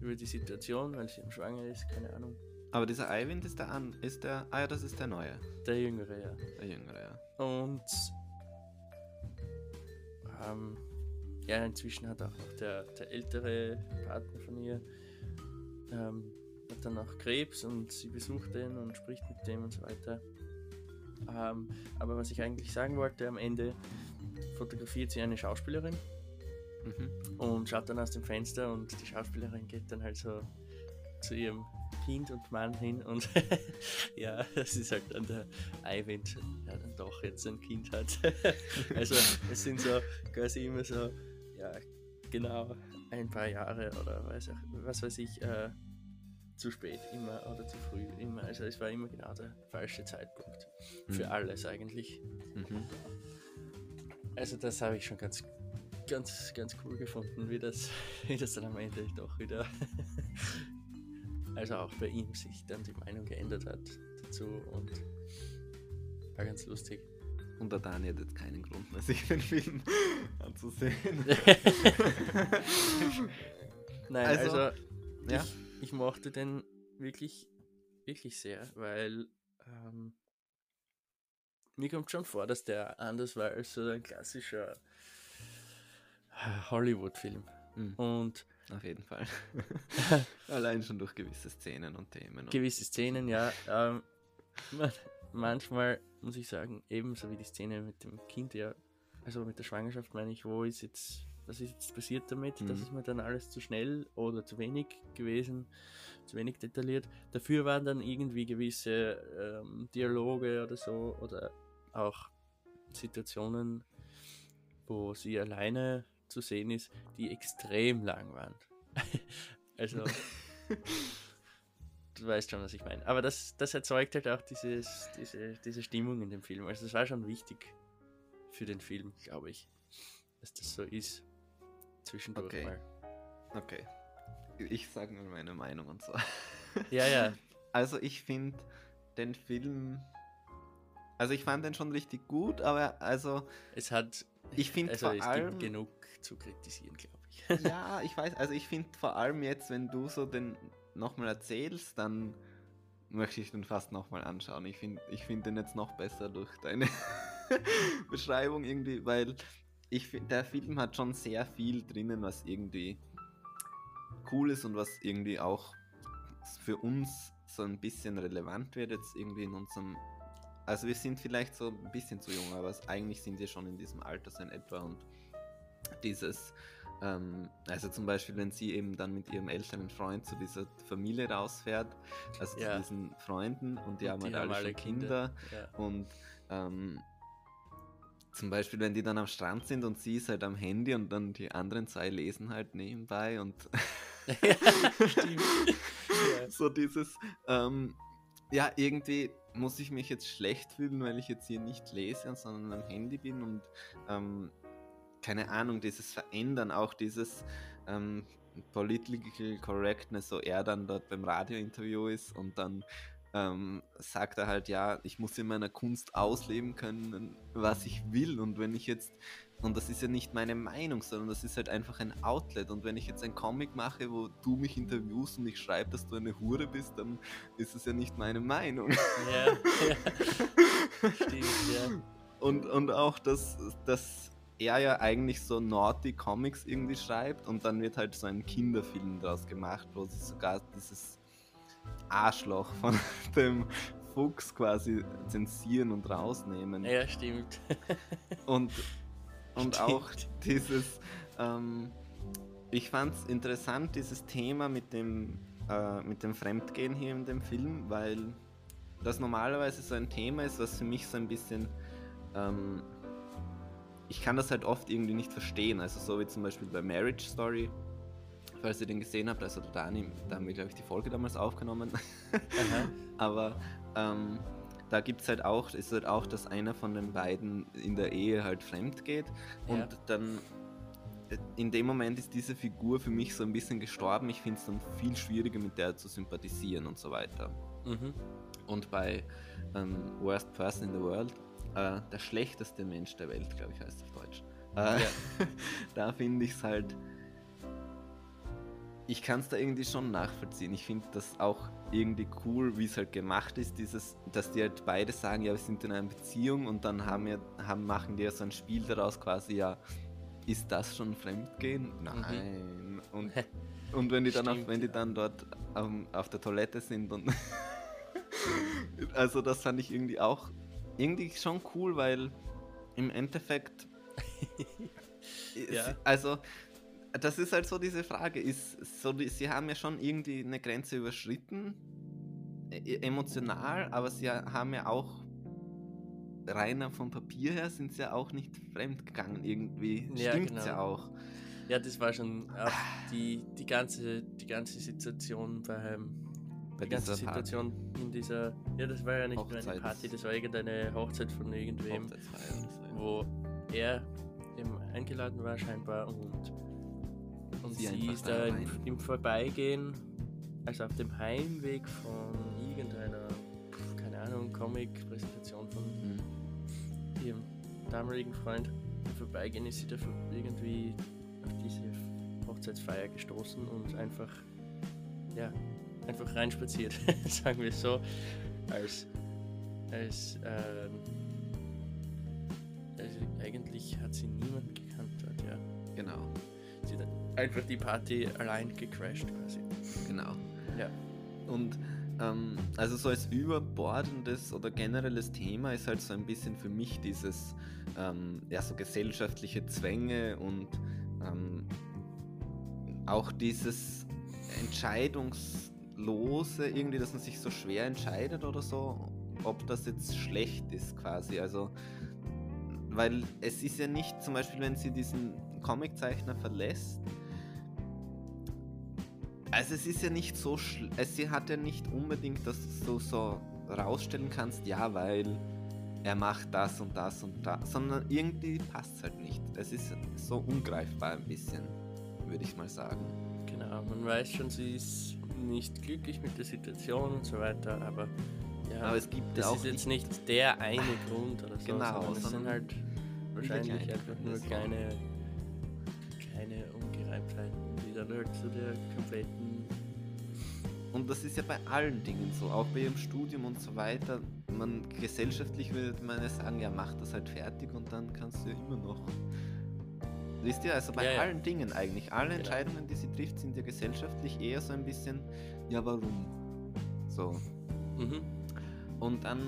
über die Situation, weil sie eben schwanger ist, keine Ahnung. Aber dieser Eivind ist der an, ist der, ah ja, das ist der neue, Der Jüngere, ja. der jüngere, ja. Und ähm, ja, inzwischen hat auch noch der, der ältere Partner von ihr ähm, hat dann auch Krebs und sie besucht den und spricht mit dem und so weiter. Ähm, aber was ich eigentlich sagen wollte, am Ende fotografiert sie eine Schauspielerin Mhm. und schaut dann aus dem Fenster und die Schauspielerin geht dann halt so zu ihrem Kind und Mann hin und ja, das ist halt dann der Eivind, der dann doch jetzt ein Kind hat. also es sind so quasi immer so, ja, genau ein paar Jahre oder weiß auch, was weiß ich, äh, zu spät immer oder zu früh immer. Also es war immer genau der falsche Zeitpunkt für Mhm. alles eigentlich. Mhm. Also das habe ich schon ganz, ganz, ganz cool gefunden, wie das, wie das dann am Ende doch wieder, also auch bei ihm sich dann die Meinung geändert hat dazu und war ganz lustig. Und der Daniel hat jetzt keinen Grund mehr, sich den Film anzusehen. Nein, Also, also, ja. ich, ich mochte den wirklich, wirklich sehr, weil ähm, mir kommt schon vor, dass der anders war als so ein klassischer Hollywood-Film. Mhm. Und Auf jeden Fall. Allein schon durch gewisse Szenen und Themen. Und gewisse Szenen, ja. Ähm, man, manchmal muss ich sagen, ebenso wie die Szene mit dem Kind, ja, also mit der Schwangerschaft meine ich, wo ist jetzt, was ist jetzt passiert damit? Das Mhm. ist mir dann alles zu schnell oder zu wenig gewesen, zu wenig detailliert. Dafür waren dann irgendwie gewisse ähm, Dialoge oder so oder auch Situationen, wo sie alleine zu sehen ist, die extrem lang waren. also du weißt schon, was ich meine. Aber das, das erzeugt halt auch dieses, diese, diese Stimmung in dem Film. Also das war schon wichtig für den Film, glaube ich, dass das so ist. Zwischendurch Okay. mal. Okay. Ich sage nur meine Meinung und so. Ja, ja. Also ich finde den Film. Also ich fand den schon richtig gut, aber also Es hat. Ich find also vor es allem- gibt genug zu kritisieren, glaube ich. ja, ich weiß, also ich finde vor allem jetzt, wenn du so den nochmal erzählst, dann möchte ich den fast nochmal anschauen. Ich finde ich find den jetzt noch besser durch deine Beschreibung irgendwie, weil ich finde, der Film hat schon sehr viel drinnen, was irgendwie cool ist und was irgendwie auch für uns so ein bisschen relevant wird jetzt irgendwie in unserem also wir sind vielleicht so ein bisschen zu jung, aber eigentlich sind wir schon in diesem Alter so in etwa und dieses ähm, also zum Beispiel, wenn sie eben dann mit ihrem älteren Freund zu dieser Familie rausfährt, also ja. zu diesen Freunden und die und haben die halt alle, alle Kinder, Kinder. Ja. und ähm, zum Beispiel, wenn die dann am Strand sind und sie ist halt am Handy und dann die anderen zwei lesen halt nebenbei und so dieses, ähm, ja, irgendwie muss ich mich jetzt schlecht fühlen, weil ich jetzt hier nicht lese, sondern am Handy bin und ähm, keine Ahnung, dieses Verändern, auch dieses ähm, Political Correctness, so er dann dort beim Radiointerview ist und dann ähm, sagt er halt, ja, ich muss in meiner Kunst ausleben können, was ich will. Und wenn ich jetzt, und das ist ja nicht meine Meinung, sondern das ist halt einfach ein Outlet. Und wenn ich jetzt ein Comic mache, wo du mich interviewst und ich schreibe, dass du eine Hure bist, dann ist es ja nicht meine Meinung. Ja, ja. Stimmt, ja. Und, und auch das, das er ja eigentlich so naughty Comics irgendwie schreibt und dann wird halt so ein Kinderfilm daraus gemacht, wo sie sogar dieses Arschloch von dem Fuchs quasi zensieren und rausnehmen. Ja, stimmt. und und stimmt. auch dieses, ähm, ich fand es interessant, dieses Thema mit dem, äh, mit dem Fremdgehen hier in dem Film, weil das normalerweise so ein Thema ist, was für mich so ein bisschen ähm, ich kann das halt oft irgendwie nicht verstehen. Also so wie zum Beispiel bei Marriage Story, falls ihr den gesehen habt, also Dani, da haben wir glaube ich die Folge damals aufgenommen. Aber ähm, da gibt es halt auch, ist halt auch, dass einer von den beiden in der Ehe halt fremd geht und ja. dann äh, in dem Moment ist diese Figur für mich so ein bisschen gestorben. Ich finde es dann viel schwieriger mit der zu sympathisieren und so weiter. Mhm. Und bei ähm, Worst Person in the World äh, der schlechteste Mensch der Welt, glaube ich, heißt es auf Deutsch. Äh, ja. da finde ich es halt. Ich kann es da irgendwie schon nachvollziehen. Ich finde das auch irgendwie cool, wie es halt gemacht ist, dieses, dass die halt beide sagen, ja, wir sind in einer Beziehung und dann haben wir, haben, machen die ja so ein Spiel daraus quasi, ja, ist das schon Fremdgehen? Mhm. Nein. Mhm. Und, und wenn die dann, Stimmt, auf, wenn die dann dort um, auf der Toilette sind und also das fand ich irgendwie auch irgendwie schon cool, weil im Endeffekt. ja. Also, das ist halt so diese Frage. Ist so, sie haben ja schon irgendwie eine Grenze überschritten, e, e, emotional, aber sie haben ja auch reiner vom Papier her sind sie ja auch nicht fremdgegangen irgendwie. Ja, Stimmt's genau. ja auch. Ja, das war schon die, die, ganze, die ganze Situation beim bei die ganze Situation Party. in dieser. Ja, das war ja nicht Hochzeits nur eine Party, das war irgendeine Hochzeit von irgendwem, wo er eben eingeladen war scheinbar und, und sie, sie ist da im, im, Vorbeigehen, also auf dem Heimweg von irgendeiner, keine Ahnung, Comic-Präsentation von mhm. ihrem damaligen Freund. Im Vorbeigehen ist sie da irgendwie auf diese Hochzeitsfeier gestoßen und einfach, ja, einfach reinspaziert, sagen wir so, als, als, ähm, also eigentlich hat sie niemanden gekannt dort, ja. Genau. Sie hat einfach die Party allein gecrashed quasi. Genau. Ja. Und ähm, also so als überbordendes oder generelles Thema ist halt so ein bisschen für mich dieses ähm, ja so gesellschaftliche Zwänge und ähm, auch dieses Entscheidungs Lose irgendwie, dass man sich so schwer entscheidet oder so, ob das jetzt schlecht ist quasi. Also, weil es ist ja nicht, zum Beispiel, wenn sie diesen Comiczeichner verlässt, also es ist ja nicht so, es sie hat ja nicht unbedingt, dass du so rausstellen kannst, ja, weil er macht das und das und das, sondern irgendwie passt es halt nicht. Es ist so ungreifbar ein bisschen, würde ich mal sagen. Genau, man weiß schon, sie ist nicht glücklich mit der Situation und so weiter, aber ja, aber es gibt das auch ist jetzt nicht der eine Grund oder so, genau, sondern es sind halt wahrscheinlich einfach nur kleine, kleine Ungereimtheiten, die dann halt zu der kompletten und das ist ja bei allen Dingen so, auch bei ihrem Studium und so weiter. Man gesellschaftlich würde man ja sagen, ja, mach das halt fertig und dann kannst du ja immer noch. Wisst ihr, also bei Ja, ja. allen Dingen eigentlich, alle Genau. Entscheidungen, die sie trifft, sind ja gesellschaftlich eher so ein bisschen, ja, warum? So. Mhm. Und dann,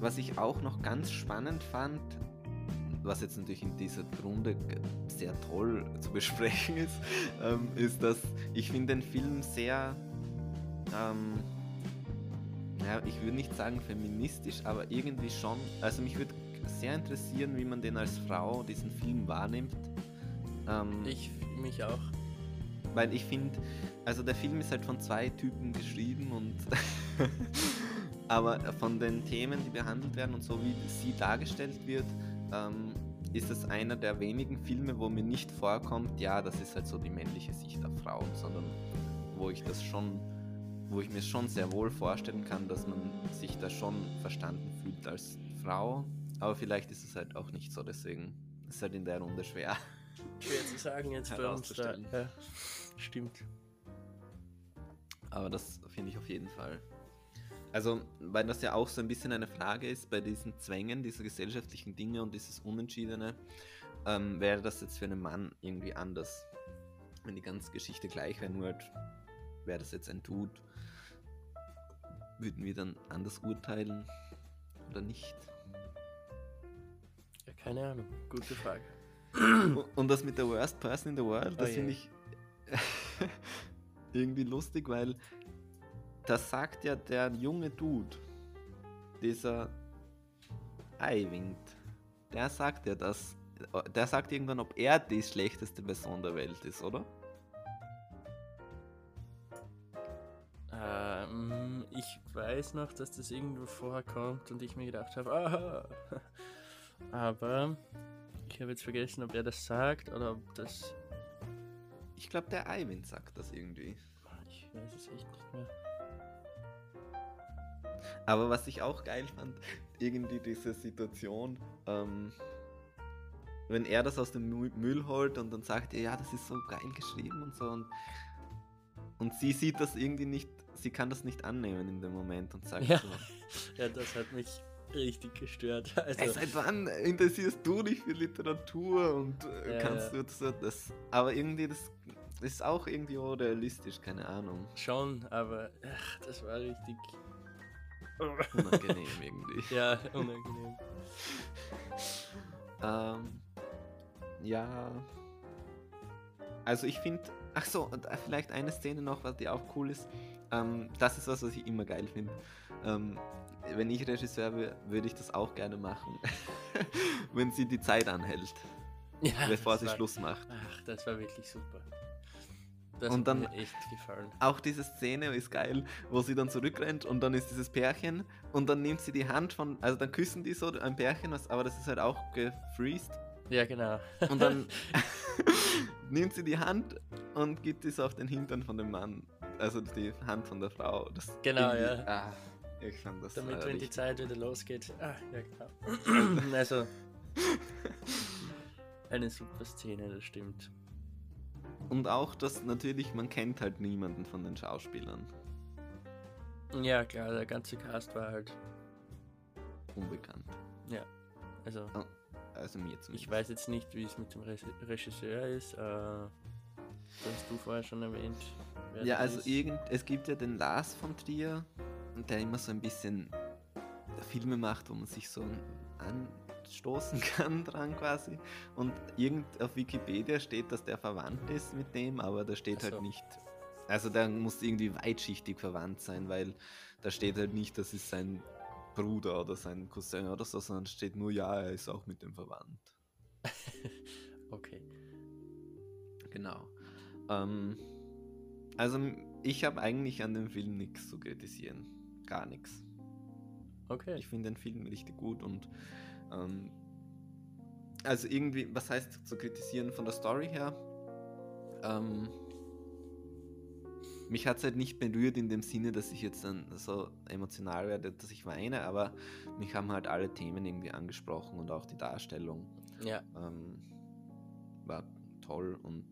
was ich auch noch ganz spannend fand, was jetzt natürlich in dieser Runde sehr toll zu besprechen ist, ähm, ist, dass ich finde den Film sehr, ähm, ja, ich würde nicht sagen feministisch, aber irgendwie schon. Also mich würde sehr interessieren, wie man den als Frau, diesen Film wahrnimmt. Ähm, Ich mich auch. weil ich finde, also der Film ist halt von zwei Typen geschrieben und aber von den Themen, die behandelt werden und so wie sie dargestellt wird, ähm, ist es einer der wenigen Filme, wo mir nicht vorkommt, ja, das ist halt so die männliche Sicht auf Frauen, sondern wo ich das schon, wo ich mir schon sehr wohl vorstellen kann, dass man sich da schon verstanden fühlt als Frau, aber vielleicht ist es halt auch nicht so, deswegen ist es halt in der Runde schwer. Schwer zu sagen jetzt bei uns da. Ja, stimmt. Aber das finde ich auf jeden Fall. Also, weil das ja auch so ein bisschen eine Frage ist bei diesen Zwängen, diese gesellschaftlichen Dinge und dieses Unentschiedene, ähm, wäre das jetzt für einen Mann irgendwie anders. Wenn die ganze Geschichte gleich wäre, nur halt, wäre das jetzt ein Dude, würden wir dann anders urteilen oder nicht? Ja, keine Ahnung. Gute Frage. Und das mit der Worst Person in the World, das Oh je. finde ich irgendwie lustig, weil das sagt ja der junge Dude, dieser Eiwind, der sagt ja das, der sagt irgendwann, ob er die schlechteste Person der Welt ist, oder? Ähm, ich weiß noch, dass das irgendwo vorkommt und ich mir gedacht habe, aha. Aber ich habe jetzt vergessen, ob er das sagt oder ob das. Ich glaube, der Eiwind sagt das irgendwie. Ich weiß es echt nicht mehr. Aber was ich auch geil fand, irgendwie diese Situation, ähm, wenn er das aus dem Mü- Müll holt und dann sagt er, ja, das ist so geil geschrieben und so und, und sie sieht das irgendwie nicht, sie kann das nicht annehmen in dem Moment und sagt Ja. so, Ja, das hat mich richtig gestört. Also, "Ey, seit wann interessierst du dich für Literatur und äh, kannst du so das, aber irgendwie das ist auch irgendwie realistisch, keine Ahnung, schon, aber ach, das war richtig. unangenehm irgendwie. Ja, unangenehm. Ähm, ja. Also ich finde, ach so, äh, vielleicht eine Szene noch, was die auch cool ist. Ähm, das ist was, was ich immer geil finde. Ähm, wenn ich Regisseur wäre, würde ich das auch gerne machen. wenn sie die Zeit anhält, Ja, bevor sie war, Schluss macht. Ach, das war wirklich super. Das Und hat dann- mir echt gefallen. Auch diese Szene ist geil, wo sie dann zurückrennt und dann ist dieses Pärchen und dann nimmt sie die Hand von, also dann küssen die so ein Pärchen, was, aber das ist halt auch gefreezed. Ja, genau. Und dann nimmt sie die Hand und gibt es auf den Hintern von dem Mann. Also die Hand von der Frau. Das Genau, ja. Ah, ich fand das Damit, äh, wenn die Zeit wieder losgeht. Ah, ja, genau. also. Eine super Szene, das stimmt. Und auch, dass natürlich, man kennt halt niemanden von den Schauspielern. Ja, klar, der ganze Cast war halt. Unbekannt. Also, Also mir zumindest. ich weiß jetzt nicht, wie es mit dem Re Regisseur ist. Äh, das hast du vorher schon erwähnt. Ja, also ist. irgend, es gibt ja den Lars von Trier, der immer so ein bisschen Filme macht, wo man sich so anstoßen kann dran quasi. Und irgend auf Wikipedia steht, dass der verwandt ist mit dem, aber da steht Ach so. halt nicht. Also der muss irgendwie weitschichtig verwandt sein, weil da steht halt nicht, das ist sein Bruder oder sein Cousin oder so, sondern steht nur, ja, er ist auch mit dem verwandt. Okay. Genau. Ähm, also ich habe eigentlich an dem Film nichts zu kritisieren. Gar nichts. Okay. Ich finde den Film richtig gut und ähm, also irgendwie, was heißt zu kritisieren von der Story her? Ähm, mich hat es halt nicht berührt in dem Sinne, dass ich jetzt dann so emotional werde, dass ich weine, aber mich haben halt alle Themen irgendwie angesprochen und auch die Darstellung ja, ähm, war toll und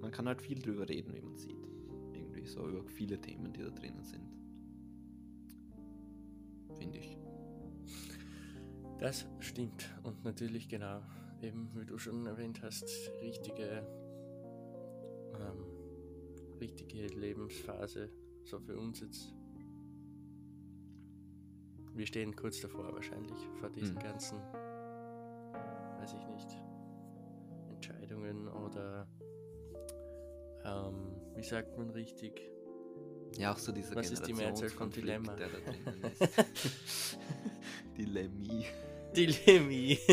man kann halt viel drüber reden, wie man sieht. Irgendwie, so über viele Themen, die da drinnen sind. Finde ich. Das stimmt. Und natürlich, genau, eben wie du schon erwähnt hast, richtige, ähm, richtige Lebensphase, so für uns jetzt. Wir stehen kurz davor wahrscheinlich, vor diesen Mhm. ganzen, weiß ich nicht, Entscheidungen oder, ähm, wie sagt man richtig? Ja, auch so dieser Was ist die Mehrzahl von Generationskonflikt, Dilemma? der da drinnen ist. Dilemmi. Dilemmi.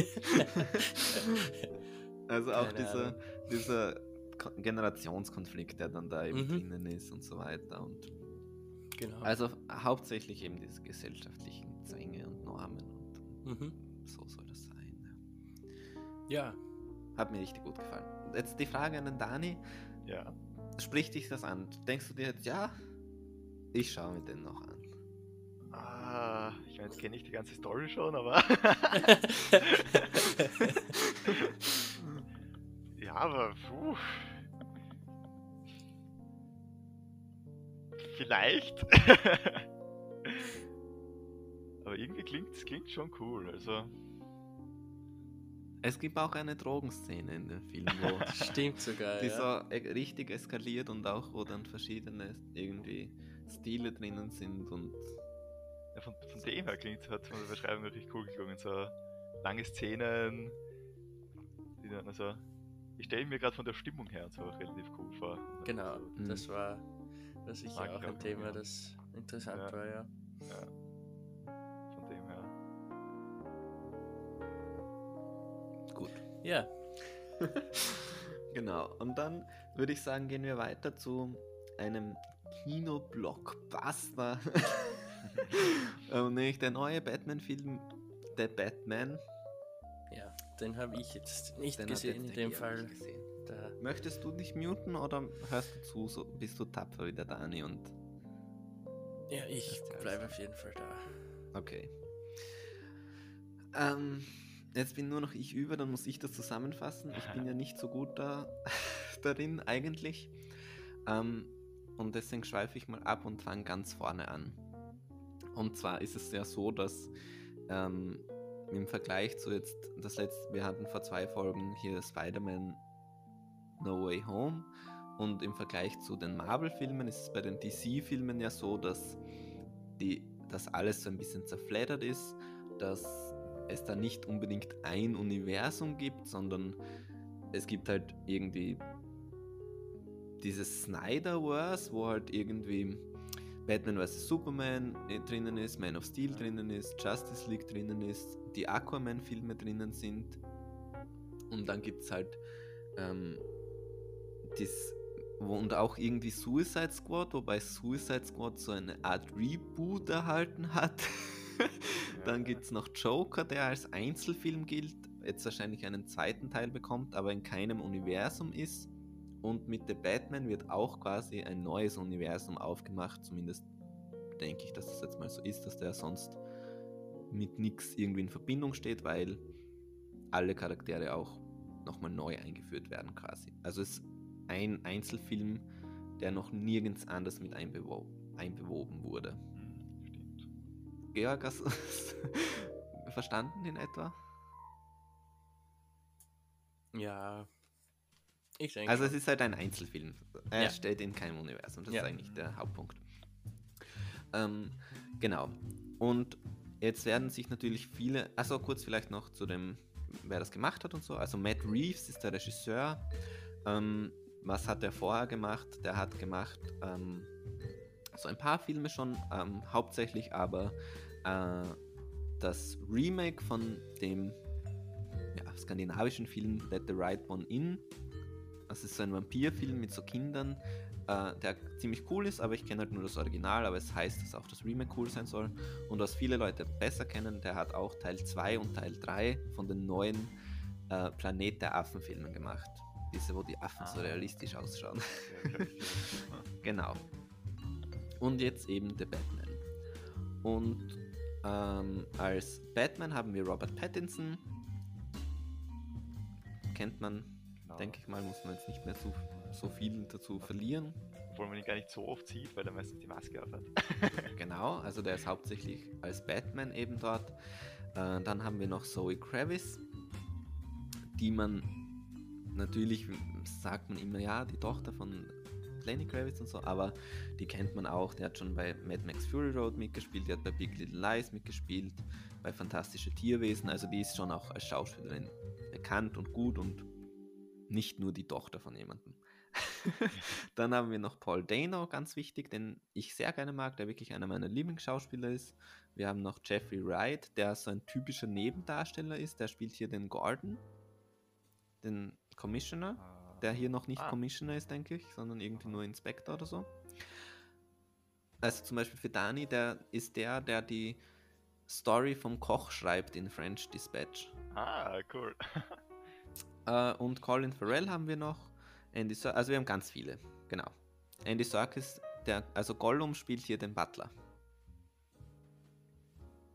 Also auch Keine dieser, Ahnung. dieser Ko- Generationskonflikt, der dann da eben Mhm. drinnen ist und so weiter. Und genau. also hauptsächlich eben diese gesellschaftlichen Zwänge und Normen und mhm. so soll das sein. Ja. Hat mir richtig gut gefallen. Jetzt die Frage an den Dani. Ja. Spricht dich das an? Denkst du dir jetzt, ja, ich schaue mir den noch an. Ah, ich meine, jetzt kenne ich die ganze Story schon, aber. ja, aber. Puh. Vielleicht. aber irgendwie klingt es klingt schon cool. Also. Es gibt auch eine Drogenszene in dem Film, wo stimmt sogar. die ja. so e- richtig eskaliert und auch wo dann verschiedene irgendwie Stile drinnen sind und Ja, von, von dem her klingt hat von der Beschreibung richtig cool geklungen. So lange Szenen. Die dann, also, ich stelle mir gerade von der Stimmung her so relativ cool vor. Genau, Mhm. das war das sicher auch ein Thema, das interessant Ja. war, ja. Ja. Ja, Genau. Und dann würde ich sagen, gehen wir weiter zu einem Kino-Blockbuster. ähm, nämlich der neue Batman-Film The Batman. ja, den habe ich jetzt nicht Den gesehen in dem Fall. Möchtest du dich muten oder hörst du zu, so bist du tapfer wie der Dani und ja, ich bleibe auf jeden Fall da. Okay. Ähm, jetzt bin nur noch ich über, dann muss ich das zusammenfassen. Ich bin ja nicht so gut da, darin eigentlich. Ähm, und deswegen schweife ich mal ab und fange ganz vorne an. Und zwar ist es ja so, dass ähm, im Vergleich zu jetzt das letzte, wir hatten vor zwei Folgen hier Spider-Man No Way Home und im Vergleich zu den Marvel-Filmen ist es bei den DC-Filmen ja so, dass die, dass alles so ein bisschen zerfleddert ist, dass es da nicht unbedingt ein Universum gibt, sondern es gibt halt irgendwie dieses Snyderverse, wo halt irgendwie Batman vs. Superman äh, drinnen ist, Man of Steel drinnen ist, Justice League drinnen ist, die Aquaman-Filme drinnen sind. Und dann gibt es halt ähm, das, und auch irgendwie Suicide Squad, wobei Suicide Squad so eine Art Reboot erhalten hat. dann gibt es noch Joker, der als Einzelfilm gilt, jetzt wahrscheinlich einen zweiten Teil bekommt, aber in keinem Universum ist. Und mit The Batman wird auch quasi ein neues Universum aufgemacht. Zumindest denke ich, dass das jetzt mal so ist, dass der sonst mit nichts irgendwie in Verbindung steht, weil alle Charaktere auch nochmal neu eingeführt werden quasi. Also es ist ein Einzelfilm, der noch nirgends anders mit einbewo einbewoben wurde. Georg, hast du verstanden in etwa? Ja, ich denke. Also es ist halt ein Einzelfilm. Er Ja. steht in keinem Universum. Das Ja. ist eigentlich der Hauptpunkt. Ähm, genau. Und jetzt werden sich natürlich viele, also kurz vielleicht noch zu dem, wer das gemacht hat und so. Also Matt Reeves ist der Regisseur. Ähm, was hat er vorher gemacht? Der hat gemacht ähm, so ein paar Filme schon, ähm, hauptsächlich aber äh, das Remake von dem ja, skandinavischen Film Let the Right One In. Das ist so ein Vampirfilm mit so Kindern, äh, der ziemlich cool ist, aber ich kenne halt nur das Original, aber es heißt, dass auch das Remake cool sein soll. Und was viele Leute besser kennen, der hat auch Teil 2 und Teil 3 von den neuen äh, Planet der Affen-Filmen gemacht. Diese, wo die Affen so Ah. realistisch ausschauen. Ja. Genau. Und jetzt eben The Batman. Und ähm, als Batman haben wir Robert Pattinson. Kennt man, Genau. denke ich mal, muss man jetzt nicht mehr so, so viel dazu verlieren. obwohl man ihn gar nicht so oft sieht, weil er meistens die Maske aufhat. genau, also der ist hauptsächlich als Batman eben dort. Äh, dann haben wir noch Zoe Kravitz, die man natürlich sagt man immer, ja, die Tochter von Lenny Kravitz und so, aber die kennt man auch. Die hat schon bei Mad Max Fury Road mitgespielt, die hat bei Big Little Lies mitgespielt, bei Fantastische Tierwesen. Also die ist schon auch als Schauspielerin bekannt und gut und nicht nur die Tochter von jemandem. Dann haben wir noch Paul Dano, ganz wichtig, den ich sehr gerne mag, der wirklich einer meiner Lieblingsschauspieler ist. Wir haben noch Jeffrey Wright, der so ein typischer Nebendarsteller ist. Der spielt hier den Gordon, den Commissioner, der hier noch nicht ah. Commissioner ist, denke ich, sondern irgendwie nur Inspektor oder so. Also zum Beispiel für Dani, der ist der, der die Story vom Koch schreibt in French Dispatch. Ah, cool. äh, und Colin Farrell haben wir noch. Andy Ser also wir haben ganz viele, genau. Andy Serkis, der, also Gollum spielt hier den Butler.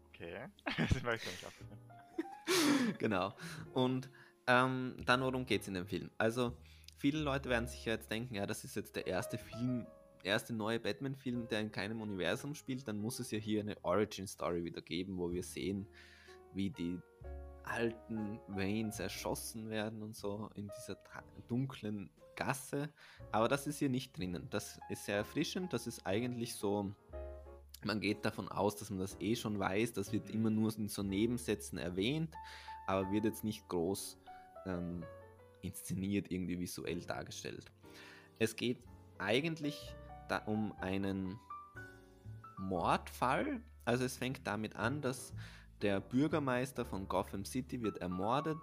Okay, das war ich nicht genau. Und ähm, dann worum geht es in dem Film? Also viele Leute werden sich jetzt denken, ja, das ist jetzt der erste Film, erste neue Batman-Film, der in keinem Universum spielt, dann muss es ja hier eine Origin-Story wieder geben, wo wir sehen, wie die alten Waynes erschossen werden und so in dieser dunklen Gasse. Aber das ist hier nicht drinnen. Das ist sehr erfrischend. Das ist eigentlich so, man geht davon aus, dass man das eh schon weiß. Das wird immer nur in so Nebensätzen erwähnt, aber wird jetzt nicht groß ähm, inszeniert, irgendwie visuell dargestellt. Es geht eigentlich da um einen Mordfall. Also es fängt damit an, dass der Bürgermeister von Gotham City wird ermordet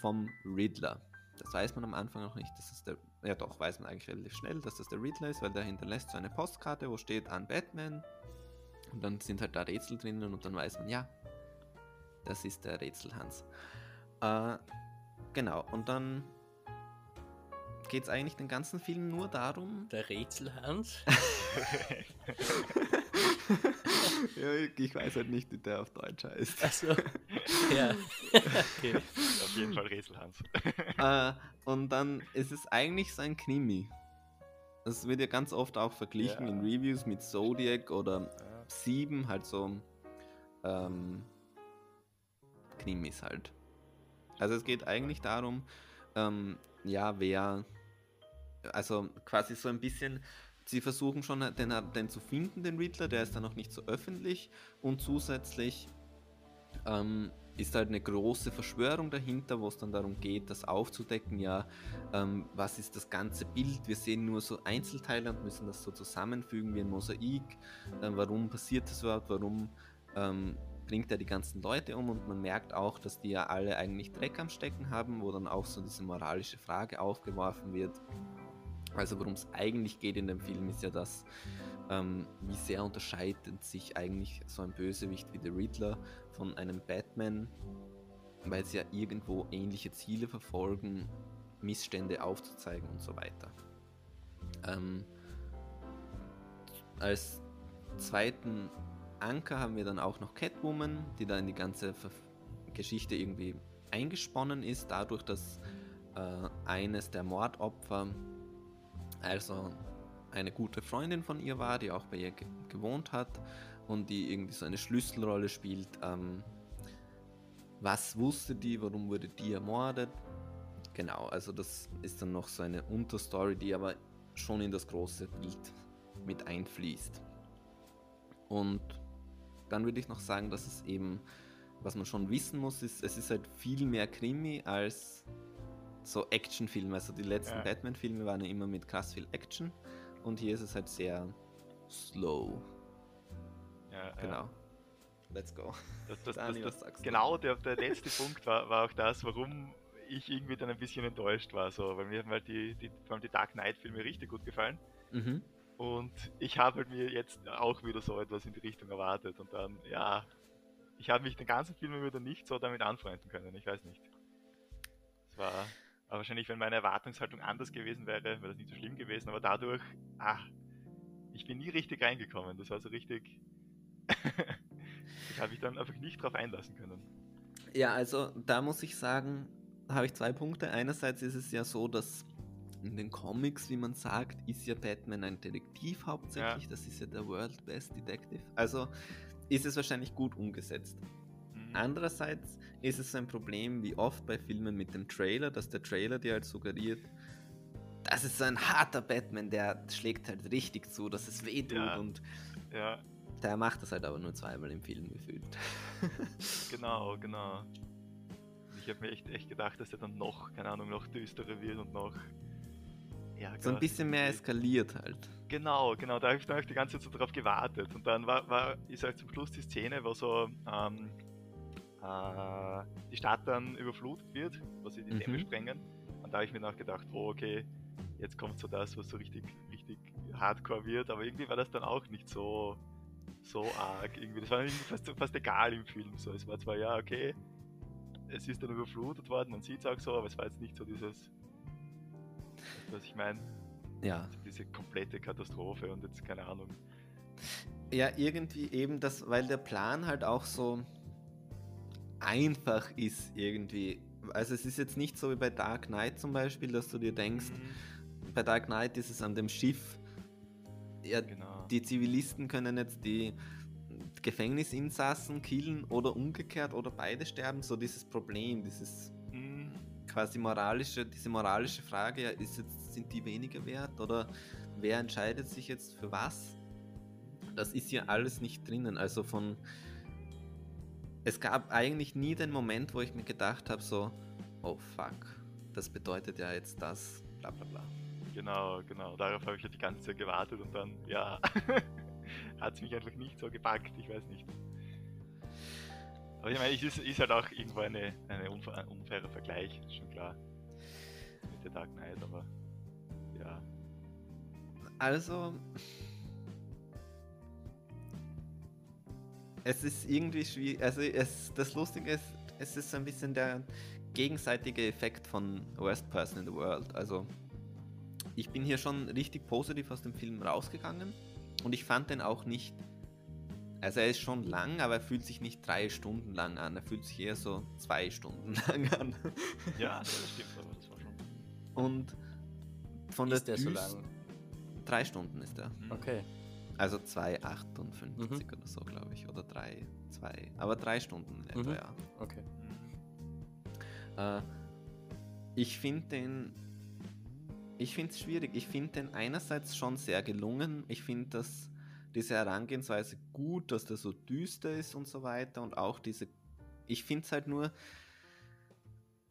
vom Riddler. Das weiß man am Anfang noch nicht, dass es der, ja doch, weiß man eigentlich relativ schnell, dass das der Riddler ist, weil der hinterlässt so eine Postkarte, wo steht an Batman und dann sind halt da Rätsel drinnen und dann weiß man, ja, das ist der Rätselhans. Äh, genau, und dann geht es eigentlich den ganzen Film nur darum. Der Rätselhans? ja, ich weiß halt nicht, wie der auf Deutsch heißt. Achso. Ja. okay. Auf jeden Fall Rätselhans. äh, und dann ist es eigentlich so ein Krimi. Das wird ja ganz oft auch verglichen ja. in Reviews mit Zodiac oder ja. 7, halt so ähm, Krimis halt. Also es geht eigentlich darum, ähm, ja, wer, also quasi so ein bisschen sie versuchen schon den, den zu finden, den Riddler, der ist dann noch nicht so öffentlich. Und zusätzlich ähm, ist halt eine große Verschwörung dahinter, wo es dann darum geht, das aufzudecken, ja, ähm, was ist das ganze Bild, wir sehen nur so Einzelteile und müssen das so zusammenfügen wie ein Mosaik, äh, warum passiert das überhaupt, warum ähm, bringt er die ganzen Leute um und man merkt auch, dass die ja alle eigentlich Dreck am Stecken haben, wo dann auch so diese moralische Frage aufgeworfen wird, also worum es eigentlich geht in dem Film ist ja das, ähm, wie sehr unterscheidet sich eigentlich so ein Bösewicht wie der Riddler von einem Batman, weil sie ja irgendwo ähnliche Ziele verfolgen, Missstände aufzuzeigen und so weiter. Ähm, als zweiten Anker haben wir dann auch noch Catwoman, die da in die ganze Ver Geschichte irgendwie eingesponnen ist, dadurch, dass äh, eines der Mordopfer also eine gute Freundin von ihr war, die auch bei ihr ge gewohnt hat und die irgendwie so eine Schlüsselrolle spielt. Ähm, was wusste die, warum wurde die ermordet? Genau, also das ist dann noch so eine Unterstory, die aber schon in das große Bild mit einfließt. Und dann würde ich noch sagen, dass es eben, was man schon wissen muss, ist, es ist halt viel mehr Krimi als so Actionfilme. Also die letzten ja. Batman-Filme waren ja immer mit krass viel Action und hier ist es halt sehr slow. Ja, genau. Ja. Let's go. Das, das, Dani, das, genau, der, der letzte Punkt war, war auch das, warum ich irgendwie dann ein bisschen enttäuscht war. So, weil mir haben halt die, die, vor allem die Dark Knight-Filme richtig gut gefallen. Mhm. Und ich habe halt mir jetzt auch wieder so etwas in die Richtung erwartet. Und dann, ja, ich habe mich den ganzen Film wieder nicht so damit anfreunden können. Ich weiß nicht. Es war aber wahrscheinlich, wenn meine Erwartungshaltung anders gewesen wäre, wäre das nicht so schlimm gewesen. Aber dadurch, ach, ich bin nie richtig reingekommen. Das war so richtig. ich habe mich dann einfach nicht drauf einlassen können. Ja, also da muss ich sagen, habe ich zwei Punkte. Einerseits ist es ja so, dass in den Comics, wie man sagt, ist ja Batman ein Detektiv hauptsächlich. Ja. Das ist ja der World Best Detective. Also ist es wahrscheinlich gut umgesetzt. Mhm. Andererseits ist es ein Problem, wie oft bei Filmen mit dem Trailer, dass der Trailer dir halt suggeriert, das ist so ein harter Batman, der schlägt halt richtig zu, dass es weh tut ja. und ja. der macht das halt aber nur zweimal im Film gefühlt. genau, genau. Ich habe mir echt, echt gedacht, dass er dann noch, keine Ahnung, noch düsterer wird und noch ja, so ein bisschen mehr eskaliert halt. Genau, genau, da habe ich, hab die ganze Zeit darauf gewartet. Und dann war, war ist halt zum Schluss die Szene, wo so ähm, äh, die Stadt dann überflutet wird, wo sie die mhm. Dämme sprengen. Und da habe ich mir noch gedacht, oh okay, jetzt kommt so das, was so richtig, richtig hardcore wird, aber irgendwie war das dann auch nicht so, so arg. Irgendwie, das war irgendwie fast, fast egal im Film. So. Es war zwar, ja, okay, es ist dann überflutet worden, man sieht es auch so, aber es war jetzt nicht so dieses, was ich meine? Ja. Diese komplette Katastrophe und jetzt keine Ahnung. Ja, irgendwie eben das, weil der Plan halt auch so einfach ist irgendwie. Also es ist jetzt nicht so wie bei Dark Knight zum Beispiel, dass du dir denkst, mhm. bei Dark Knight ist es an dem Schiff, ja, genau. die Zivilisten können jetzt die Gefängnisinsassen killen oder umgekehrt oder beide sterben, so dieses Problem, dieses. Quasi moralische, diese moralische Frage, ist jetzt, sind die weniger wert oder wer entscheidet sich jetzt für was? Das ist ja alles nicht drinnen, also von es gab eigentlich nie den Moment, wo ich mir gedacht habe, so, oh fuck, das bedeutet ja jetzt das, bla bla bla. Genau, genau, darauf habe ich ja die ganze Zeit gewartet und dann, ja, hat es mich einfach nicht so gepackt, ich weiß nicht. Aber ich meine, es ist, ist, halt auch irgendwo eine, eine unfair, ein unfairer Vergleich, schon klar. Mit der Dark Knight, aber ja. Also, es ist irgendwie schwierig. Also es, das Lustige ist, es ist so ein bisschen der gegenseitige Effekt von Worst Person in the World. Also ich bin hier schon richtig positiv aus dem Film rausgegangen und ich fand den auch nicht. Also er ist schon lang, aber er fühlt sich nicht drei Stunden lang an. Er fühlt sich eher so zwei Stunden lang an. Ja, das stimmt, aber das war schon. Und von ist der, der so lang? Drei Stunden ist er. Okay. Also 2,58 mhm. oder so, glaube ich. Oder 3, 2. Aber drei Stunden in etwa, mhm. ja. Okay. Äh, ich finde den. Ich finde es schwierig. Ich finde den einerseits schon sehr gelungen. Ich finde das diese Herangehensweise gut, dass der so düster ist und so weiter. Und auch diese. Ich finde es halt nur.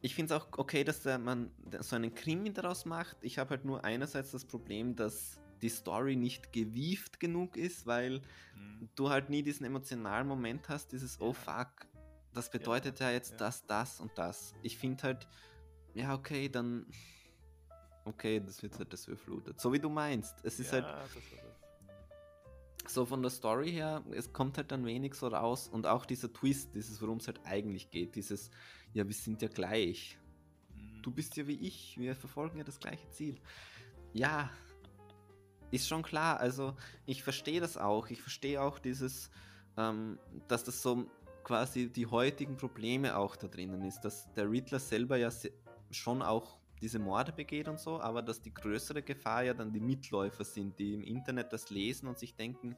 Ich finde es auch okay, dass der, man so einen Krimi daraus macht. Ich habe halt nur einerseits das Problem, dass die Story nicht gewieft genug ist, weil mhm. du halt nie diesen emotionalen Moment hast, dieses Oh fuck, das bedeutet ja, ja jetzt ja. das, das und das. Ich finde halt, ja, okay, dann. Okay, das wird halt das überflutet. So wie du meinst. Es ist ja, halt. So von der Story her, es kommt halt dann wenig so raus und auch dieser Twist, dieses, worum es halt eigentlich geht, dieses, ja, wir sind ja gleich. Mhm. Du bist ja wie ich, wir verfolgen ja das gleiche Ziel. Ja, ist schon klar, also ich verstehe das auch. Ich verstehe auch dieses, ähm, dass das so quasi die heutigen Probleme auch da drinnen ist, dass der Riddler selber ja schon auch diese Morde begeht und so, aber dass die größere Gefahr ja dann die Mitläufer sind, die im Internet das lesen und sich denken,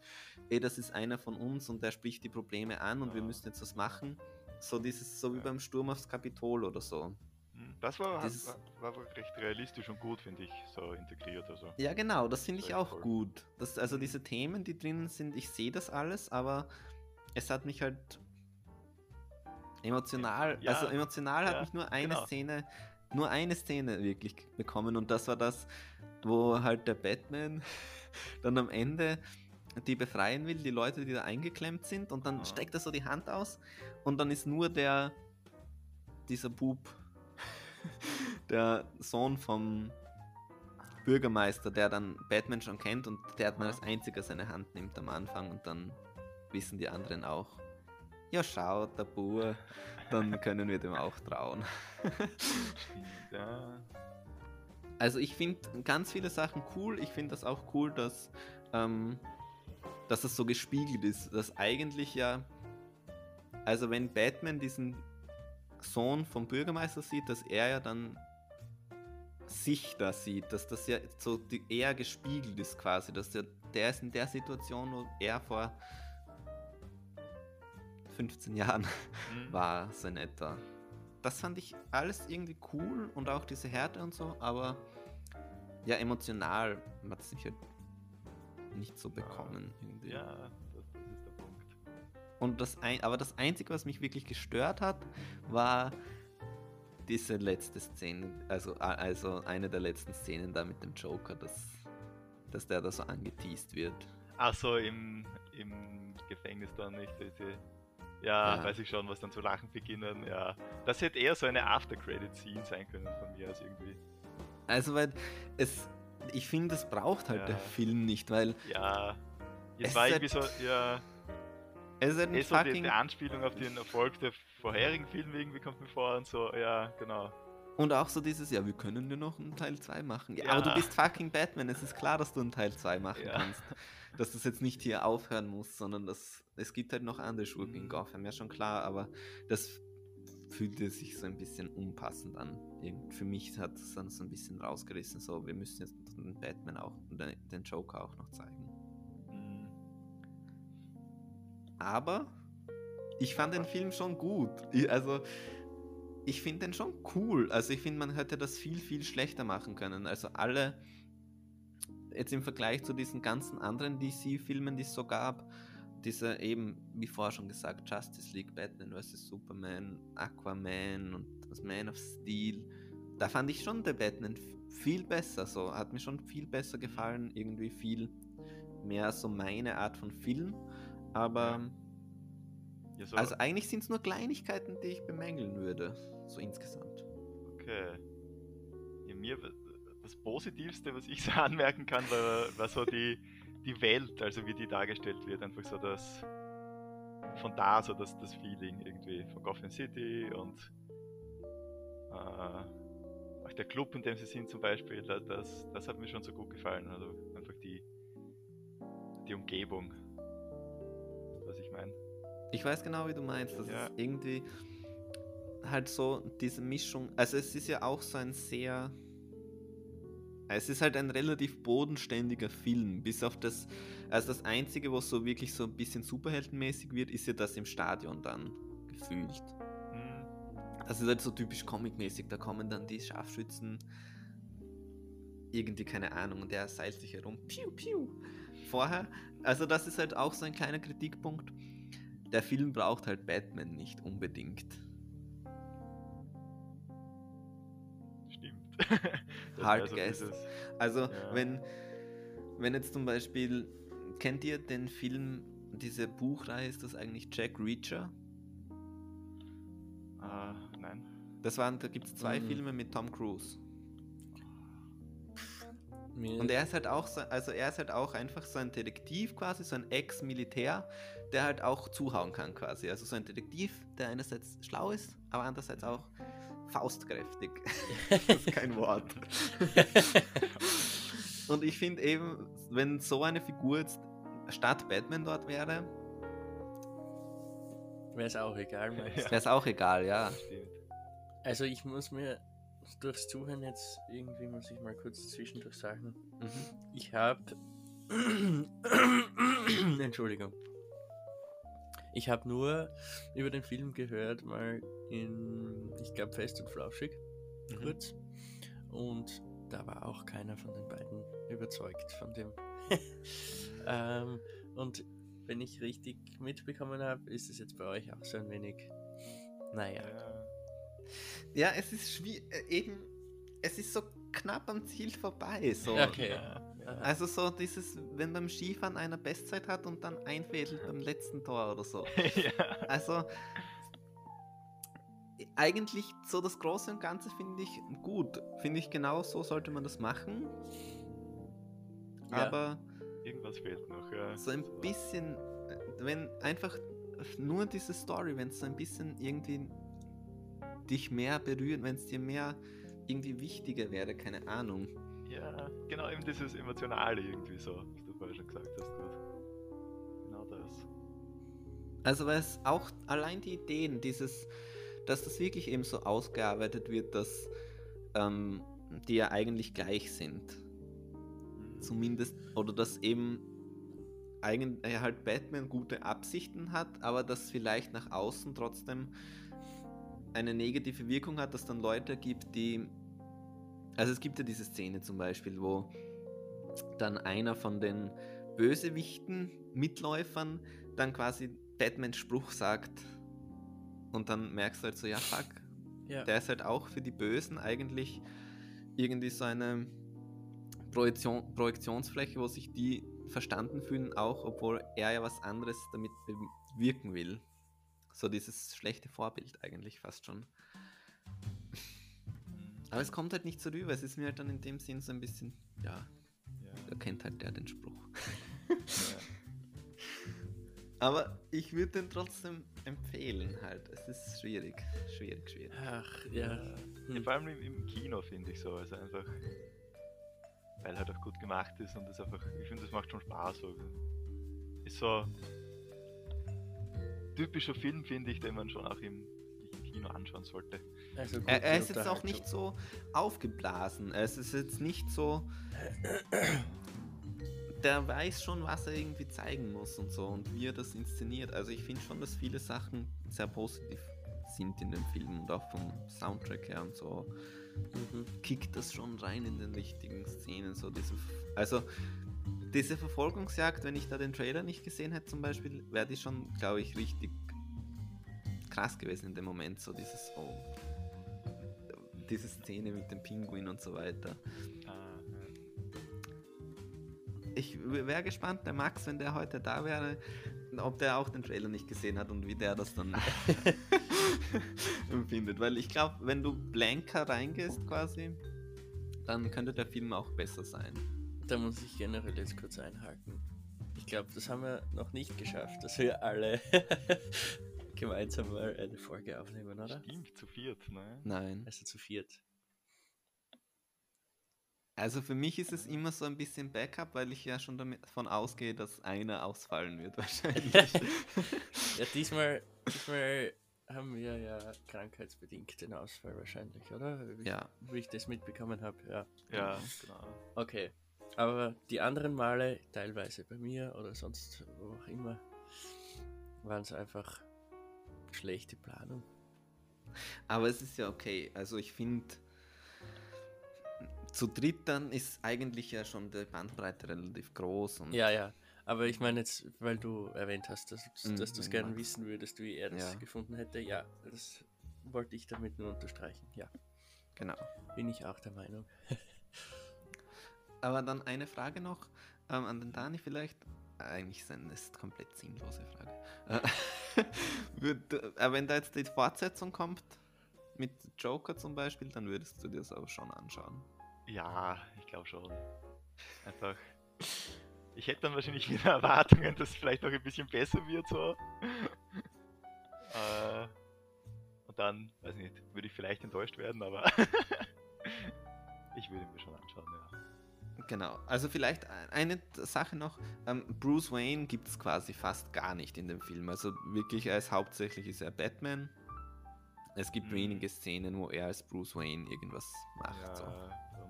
ey, das ist einer von uns und der spricht die Probleme an und wir müssen jetzt was machen. So dieses, so wie beim Sturm aufs Kapitol oder so. Das war, das war, war, recht realistisch und gut, finde ich, so integriert. Also. Ja, genau, das finde ich auch toll. gut. Das, also diese Themen, die drinnen sind, ich sehe das alles, aber es hat mich halt emotional, ja, also emotional ja, hat mich nur eine genau. Szene, nur eine Szene wirklich bekommen und das war das, wo halt der Batman dann am Ende die befreien will, die Leute, die da eingeklemmt sind und dann oh. steckt er so die Hand aus und dann ist nur der dieser Bub der Sohn vom Bürgermeister, der dann Batman schon kennt und der hat mal als einziger seine Hand nimmt am Anfang und dann wissen die anderen auch, ja schaut, der Bur, dann können wir dem auch trauen. ja. Also ich finde ganz viele Sachen cool. Ich finde das auch cool, dass, ähm, dass das so gespiegelt ist. Dass eigentlich ja, also wenn Batman diesen Sohn vom Bürgermeister sieht, dass er ja dann sich da sieht, dass das ja so eher gespiegelt ist quasi, dass der, der ist in der Situation, wo er vor 15 Jahren Mhm. war, so in etwa. Das fand ich alles irgendwie cool und auch diese Härte und so, aber ja, emotional hat es sich halt nicht so bekommen. Irgendwie. Ja, das, das ist der Punkt. Und das ein, aber das Einzige, was mich wirklich gestört hat, war diese letzte Szene, also, also eine der letzten Szenen da mit dem Joker, dass, dass der da so angeteased wird. Ach so, im, im Gefängnis dann nicht diese. Ja, Ja. weiß ich schon, was dann zu lachen beginnen. Ja, das hätte eher so eine After-Credit-Scene sein können von mir als irgendwie. Also, weil es, ich finde, es braucht halt Ja. der Film nicht, weil Ja, Es jetzt war ist irgendwie so, ja, es ist halt eh so die, die Anspielung auf den Erfolg der vorherigen Filme irgendwie kommt mir vor und so, ja, genau. Und auch so dieses, ja, wir können dir noch einen Teil 2 machen. Ja, Ja. aber du bist fucking Batman, es ist klar, dass du einen Teil 2 machen Ja. kannst. Dass das jetzt nicht hier aufhören muss, sondern dass es gibt halt noch andere Schurken in Mhm. Gotham, ja schon klar, aber das fühlte sich so ein bisschen unpassend an. Für mich hat es dann so ein bisschen rausgerissen, so, wir müssen jetzt den Batman auch, den den Joker auch noch zeigen. Mhm. Aber ich fand den Film schon gut. Also, ich finde den schon cool. Also, ich finde, man hätte das viel, viel schlechter machen können. Also, alle, jetzt im Vergleich zu diesen ganzen anderen DC-Filmen, die es so gab, diese eben, wie vorher schon gesagt, Justice League, Batman vs. Superman, Aquaman und das Man of Steel, da fand ich schon der Batman viel besser. So, hat mir schon viel besser gefallen. Irgendwie viel mehr so meine Art von Film. Aber. Ja, so, Also eigentlich sind es nur Kleinigkeiten, die ich bemängeln würde, so insgesamt. okay. Ja, mir, das Positivste, was ich so anmerken kann, war, war so die, die Welt, also wie die dargestellt wird. Einfach so das, von da so das, das Feeling irgendwie von Gotham City und äh, auch der Club, in dem sie sind zum Beispiel, da- das, das hat mir schon so gut gefallen. Also einfach die, die Umgebung, was ich meine. Ich weiß genau, wie du meinst. Das Ja. ist irgendwie halt so diese Mischung. Also es ist ja auch so ein sehr. Es ist halt ein relativ bodenständiger Film, bis auf das. Also das Einzige, was so wirklich so ein bisschen superheldenmäßig wird, ist ja das im Stadion dann gefühlt. Hm, Das ist halt so typisch comicmäßig. Da kommen dann die Scharfschützen. Irgendwie, keine Ahnung, und der seilt sich herum. Piu, piu. Vorher. Also, das ist halt auch so ein kleiner Kritikpunkt. Der Film braucht halt Batman nicht unbedingt. stimmt. Hard so guess. dieses- Also, Ja. wenn, wenn jetzt zum Beispiel. Kennt ihr den Film, diese Buchreihe, ist das eigentlich Jack Reacher? Ah, nein. Das waren, da gibt es zwei Mhm. Filme mit Tom Cruise. Und er ist halt auch so, also er ist halt auch einfach so ein Detektiv quasi, so ein Ex-Militär, der halt auch zuhauen kann quasi. Also so ein Detektiv, der einerseits schlau ist, aber andererseits auch faustkräftig. das ist kein Wort. Und ich finde eben, wenn so eine Figur jetzt statt Batman dort wäre, Wäre es auch egal, wäre es auch egal, ja. Also ich muss mir durchs Zuhören jetzt irgendwie muss ich mal kurz zwischendurch sagen. Mhm. Ich habe Entschuldigung. Ich habe nur über den Film gehört, mal in, ich glaube, Fest und Flauschig, Mhm. kurz. Und da war auch keiner von den beiden überzeugt von dem. ähm, und wenn ich richtig mitbekommen habe, ist es jetzt bei euch auch so ein wenig, naja. Ja. Es ist schwierig, eben, es ist so knapp am Ziel vorbei. So. Okay. Ja, Also so dieses, wenn beim Skifahren einer Bestzeit hat und dann einfädelt beim letzten Tor oder so. ja. Also eigentlich so das Große und Ganze finde ich gut. Finde ich genau so sollte man das machen. Ja. Aber Irgendwas fehlt noch, ja. so ein bisschen, wenn einfach nur diese Story, wenn es so ein bisschen irgendwie dich mehr berührt, wenn es dir mehr irgendwie wichtiger wäre, keine Ahnung. Ja, genau, eben dieses Emotionale irgendwie so, was du vorher schon gesagt hast. Genau das. Also weil es auch allein die Ideen, dieses, dass das wirklich eben so ausgearbeitet wird, dass ähm, die ja eigentlich gleich sind. Zumindest, oder dass eben eigentlich halt Batman gute Absichten hat, aber das vielleicht nach außen trotzdem eine negative Wirkung hat, dass dann Leute gibt, die. Also es gibt ja diese Szene zum Beispiel, wo dann einer von den Bösewichten, Mitläufern, dann quasi Batmans Spruch sagt und dann merkst du halt so, ja fuck, ja. der ist halt auch für die Bösen eigentlich irgendwie so eine Projektion, Projektionsfläche, wo sich die verstanden fühlen, auch obwohl er ja was anderes damit bewirken will. So dieses schlechte Vorbild eigentlich fast schon. Aber es kommt halt nicht so rüber. Es ist mir halt dann in dem Sinn so ein bisschen, ja, ja. da kennt halt der den Spruch. Ja. Aber ich würde den trotzdem empfehlen halt. Es ist schwierig, schwierig, schwierig. Ach, ja. Hm. ja vor allem im, im Kino finde ich so. Also einfach weil halt auch gut gemacht ist und das einfach, ich finde, das macht schon Spaß. So. Ist so typischer Film, finde ich, den man schon auch im Kino anschauen sollte. Also er, er, ist jetzt auch nicht so aufgeblasen. Es ist jetzt nicht so. Der weiß schon, was er irgendwie zeigen muss und so und wie er das inszeniert. Also ich finde schon, dass viele Sachen sehr positiv sind in dem Film und auch vom Soundtrack her und so mhm. kickt das schon rein in den richtigen Szenen. So diese, also diese Verfolgungsjagd, wenn ich da den Trailer nicht gesehen hätte zum Beispiel, wäre die schon, glaube ich, richtig krass gewesen in dem Moment. So dieses, oh, diese Szene mit dem Pinguin und so weiter. Ah, ich wäre gespannt, der Max, wenn der heute da wäre, ob der auch den Trailer nicht gesehen hat und wie der das dann empfindet. Weil ich glaube, wenn du blanker reingehst quasi, dann könnte der Film auch besser sein. Da muss ich generell jetzt kurz einhaken. Ich glaube, das haben wir noch nicht geschafft, dass wir alle gemeinsam mal eine Folge aufnehmen, oder? Stimmt, zu viert, ne? Nein. Also zu viert. Also für mich ist es immer so ein bisschen Backup, weil ich ja schon davon ausgehe, dass einer ausfallen wird wahrscheinlich. ja, diesmal, diesmal haben wir ja krankheitsbedingt den Ausfall wahrscheinlich, oder? Wie, ja. Wie ich das mitbekommen habe, ja. Ja, genau. Okay. Aber die anderen Male, teilweise bei mir oder sonst wo auch immer, waren es einfach schlechte Planung. Aber es ist ja okay. Also ich finde zu dritt dann ist eigentlich ja schon die Bandbreite relativ groß. Und ja, ja. Aber ich meine jetzt, weil du erwähnt hast, dass, mhm, dass du es gerne wissen würdest, wie er das ja. gefunden hätte. Ja, das wollte ich damit nur unterstreichen. Ja. Genau. Bin ich auch der Meinung. Aber dann eine Frage noch ähm, an den Dani vielleicht. Eigentlich ist eine komplett sinnlose Frage. Würde, äh, wenn da jetzt die Fortsetzung kommt, mit Joker zum Beispiel, dann würdest du dir das auch schon anschauen. Ja, ich glaube schon. Einfach. Ich hätte dann wahrscheinlich wieder Erwartungen, dass es vielleicht noch ein bisschen besser wird so. äh, und dann, weiß ich nicht, würde ich vielleicht enttäuscht werden, aber ich würde mir schon anschauen, ja. Genau, also vielleicht eine Sache noch, ähm, Bruce Wayne gibt es quasi fast gar nicht in dem Film. Also wirklich als hauptsächlich ist er Batman. Es gibt mhm. wenige Szenen, wo er als Bruce Wayne irgendwas macht. Ja, so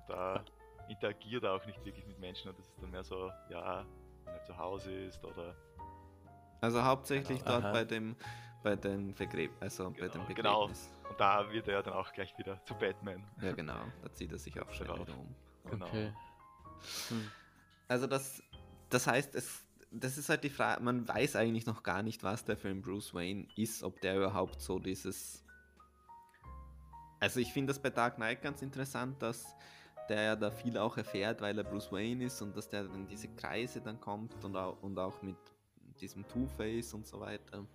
da interagiert er auch nicht wirklich mit Menschen und das ist dann mehr so, ja, wenn er zu Hause ist oder. Also hauptsächlich genau. dort bei dem bei dem Vergräb also genau, bei dem genau. Begräbnis. Genau. Und da wird er ja dann auch gleich wieder zu Batman. Ja genau, da zieht er sich auch schon wieder um. Genau. Okay. Hm. Also das das heißt, es das ist halt die Frage, man weiß eigentlich noch gar nicht, was der Film Bruce Wayne ist, ob der überhaupt so dieses. Also ich finde das bei Dark Knight ganz interessant, dass der ja da viel auch erfährt, weil er Bruce Wayne ist und dass der dann diese Kreise dann kommt und auch, und auch mit diesem Two-Face und so weiter.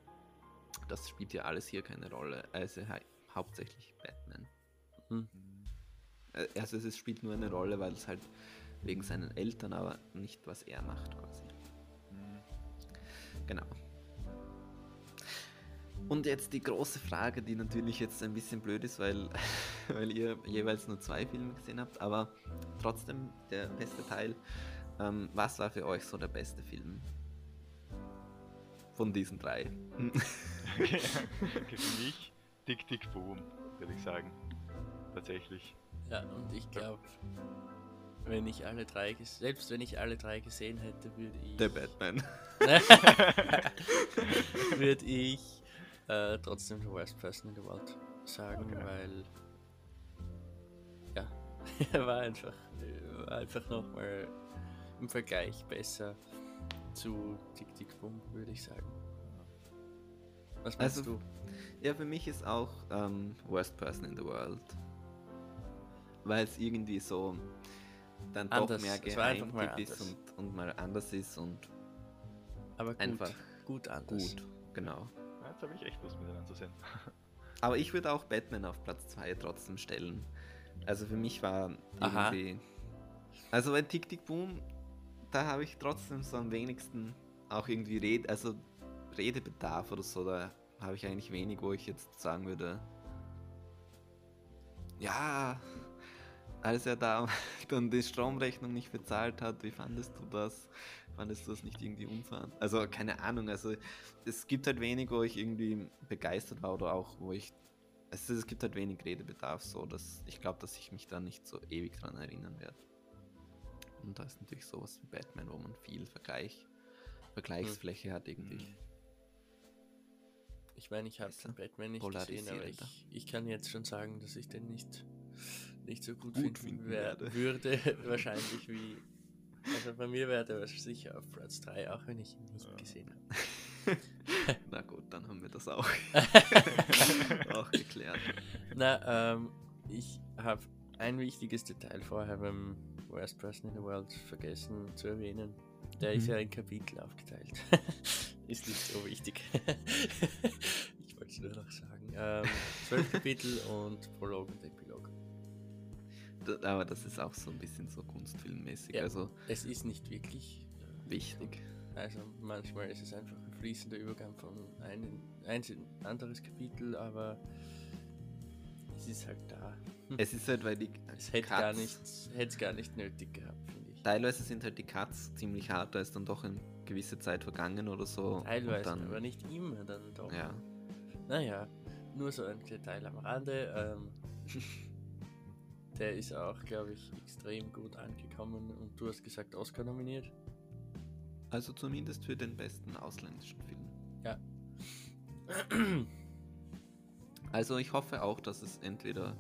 Das spielt ja alles hier keine Rolle. Also hauptsächlich Batman. Hm. Äh, also es spielt nur eine Rolle, weil es halt wegen seinen Eltern, aber nicht was er macht quasi. Genau. Und jetzt die große Frage, die natürlich jetzt ein bisschen blöd ist, weil, weil ihr jeweils nur zwei Filme gesehen habt, aber trotzdem der beste Teil. Ähm, was war für euch so der beste Film? Von diesen drei. okay, für mich Tick Tick Boom, würde ich sagen. Tatsächlich. Ja, und ich glaube, wenn ich alle drei, selbst wenn ich alle drei gesehen hätte, würde ich. Der Batman. würde ich äh, trotzdem the worst person in the world sagen, Okay. weil ja, er war einfach, war einfach nochmal im Vergleich besser zu Tick Tick Boom, würde ich sagen. Was meinst Also, du? Ja, für mich ist auch ähm, Worst Person in the World. Weil es irgendwie so dann Anders. doch mehr Geheimtipp ist und, und mal anders ist und Aber gut, einfach gut anders. gut. Genau. Ja, jetzt habe ich echt Lust, mir den anzusehen. Aber ich würde auch Batman auf Platz 2 trotzdem stellen. Also für mich war Aha. irgendwie. Also bei Tick Tick Boom, da habe ich trotzdem so am wenigsten auch irgendwie Red, also Redebedarf oder so. Da habe ich eigentlich wenig, wo ich jetzt sagen würde. Ja, als er da dann die Stromrechnung nicht bezahlt hat, wie fandest du das? Fandest du das nicht irgendwie unfair? Also keine Ahnung, also es gibt halt wenig, wo ich irgendwie begeistert war oder auch, wo ich. Es, es gibt halt wenig Redebedarf, so dass ich glaube, dass ich mich da nicht so ewig dran erinnern werde. Und da ist natürlich sowas wie Batman, wo man viel Vergleich, Vergleichsfläche hat irgendwie. Hm. Ich meine, ich habe Batman nicht gesehen, aber ich, ich kann jetzt schon sagen, dass ich den nicht, nicht so gut, Gut finden, finden wer- werde. würde. Wahrscheinlich wie. Also bei mir wäre der sicher auf Platz 3, auch wenn ich ihn nicht Ja. gesehen habe. Na gut, dann haben wir das auch, auch geklärt. Na, ähm, ich habe ein wichtiges Detail vorher beim Worst Person in the World vergessen zu erwähnen. Der ist Mhm. ja in Kapitel aufgeteilt. ist nicht so wichtig. ich wollte es nur noch sagen. Ähm, zwölf Kapitel und Prolog und Epilog. Aber das ist auch so ein bisschen so kunstfilmmäßig, Ja. also Es ist nicht wirklich äh, wichtig. Also manchmal ist es einfach ein fließender Übergang von einem eins in ein anderes Kapitel, aber es ist halt da. Es ist halt, weil die Es hätte gar Cuts- nicht, hätte es gar nicht nötig gehabt, finde ich. Teilweise sind halt die Cuts ziemlich hart, da ist dann doch eine gewisse Zeit vergangen oder so. Teilweise, dann, aber nicht immer dann doch. Ja. Naja, nur so ein Detail am Rande. Ähm, der ist auch, glaube ich, extrem gut angekommen und du hast gesagt, Oscar nominiert. Also zumindest für den besten ausländischen Film. Ja. Also ich hoffe auch, dass es entweder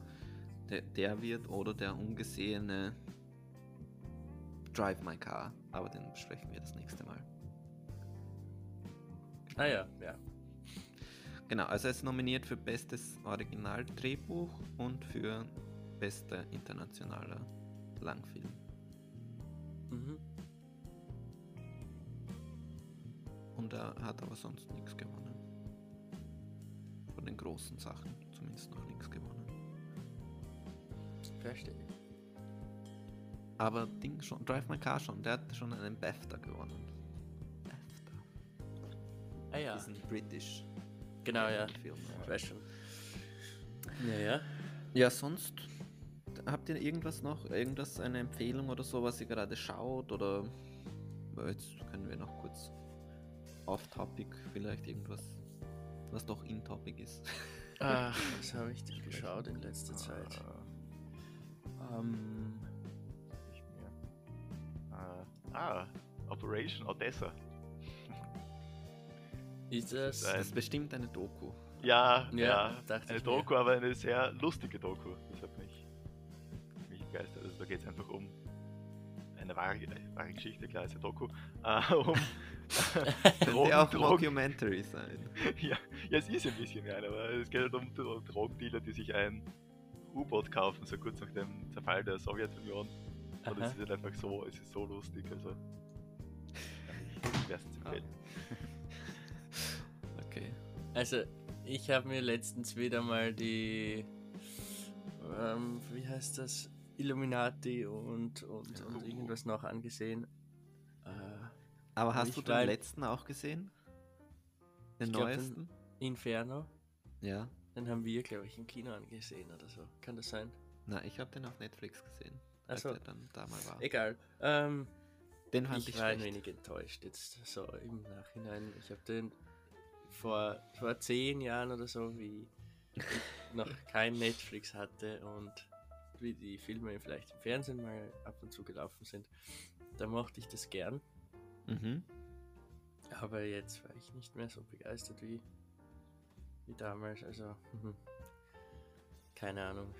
der, der wird oder der ungesehene Drive My Car. Aber den besprechen wir das nächste Mal. Ah ja, ja. Genau, also er ist nominiert für bestes Originaldrehbuch und für bester internationaler Langfilm. Mhm. Und er hat aber sonst nichts gewonnen. Von den großen Sachen zumindest noch nichts gewonnen. Verstehe. Aber Ding schon, Drive My Car schon, der hat schon einen BAFTA gewonnen. BAFTA. Ah ja, Diesen British genau, ja. Film. Ich weiß schon. Ja, ja. Ja, sonst habt ihr irgendwas noch? Irgendwas, eine Empfehlung oder so, was ihr gerade schaut? Oder jetzt können wir noch kurz off-topic vielleicht irgendwas, was doch in-topic ist. Ach, was habe ich denn geschaut in letzter Zeit? Ähm, nicht mehr. Äh, ah, Operation Odessa. Ist das. Das ist bestimmt eine Doku. Ja, Ja, ja, dachte eine ich mir. Doku, aber eine sehr lustige Doku. Das hat. Also da geht es einfach um eine wahre, wahre Geschichte, klar, ist eine Doku. Äh, um Könnte auch Drogen, Mockumentary sein. ja, ja, es ist ein bisschen eine, aber es geht halt um Dro- Drogendealer, die sich ein U-Boot kaufen, so kurz nach dem Zerfall der Sowjetunion. Und Aha. es ist halt einfach so, es ist so lustig, also. Ja, ich es empfehlen. Okay. Also, ich habe mir letztens wieder mal die. Ähm, wie heißt das? Illuminati und, und, und Oh. irgendwas noch angesehen. Äh, Aber hast du den war- letzten auch gesehen? Den Ich glaub, den- neuesten? Inferno. Ja. Den haben wir, glaube ich, im Kino angesehen oder so. Kann das sein? Na, ich habe den auf Netflix gesehen. Als Achso, der dann da mal war. egal. Ähm, Den fand ich, ich war ein schlecht. wenig enttäuscht jetzt so im Nachhinein. Ich habe den vor, vor zehn Jahren oder so, wie ich noch kein Netflix hatte und wie die Filme vielleicht im Fernsehen mal ab und zu gelaufen sind, da mochte ich das gern. Mhm. Aber jetzt war ich nicht mehr so begeistert wie, wie damals. Also, mhm. keine Ahnung.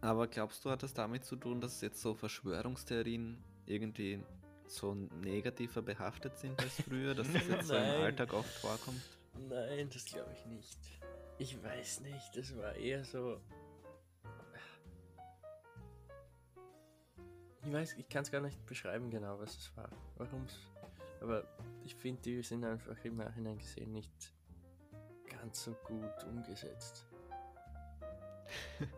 Aber glaubst du, hat das damit zu tun, dass jetzt so Verschwörungstheorien irgendwie so negativer behaftet sind als früher, dass das jetzt so im. Alltag oft vorkommt? Nein, das glaube ich nicht. Ich weiß nicht, das war eher so. Ich weiß, ich kann es gar nicht beschreiben genau, was es war. Warum's. Aber ich finde, die sind einfach im Nachhinein gesehen nicht ganz so gut umgesetzt.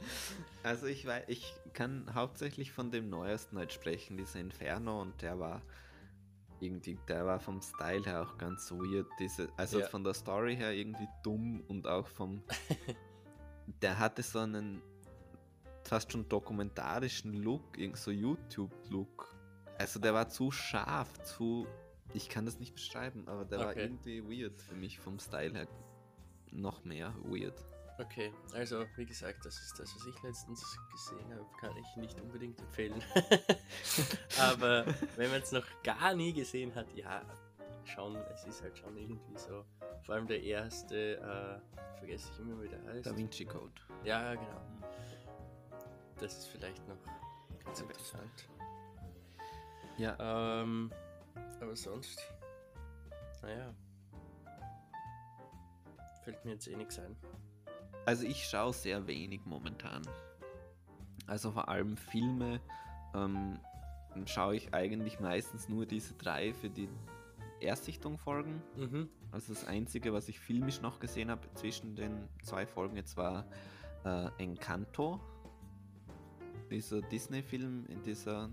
Also ich weiß, ich kann hauptsächlich von dem neuesten halt sprechen, dieser Inferno, und der war irgendwie, der war vom Style her auch ganz weird. Diese, also Ja. von der Story her irgendwie dumm und auch vom. der hatte so einen fast schon dokumentarischen Look, irgend so YouTube-Look. Also der war zu scharf, zu. Ich kann das nicht beschreiben, aber der war Okay. irgendwie weird für mich vom Style her. Noch mehr weird. Okay, also wie gesagt, das ist das, was ich letztens gesehen habe, kann ich nicht unbedingt empfehlen. Aber wenn man es noch gar nie gesehen hat, ja, schon, es ist halt schon irgendwie so. Vor allem der erste, äh, vergesse ich immer, wie der heißt. Da Vinci Code. Ja, genau. Das ist vielleicht noch ganz interessant. Ja, Ähm, aber sonst, naja, fällt mir jetzt eh nichts ein. Also ich schaue sehr wenig momentan. Also vor allem Filme ähm, schaue ich eigentlich meistens nur diese drei für die Erstsichtung Folgen. Mhm. Also das Einzige, was ich filmisch noch gesehen habe zwischen den zwei Folgen jetzt war äh, Encanto. Dieser Disney-Film, in dieser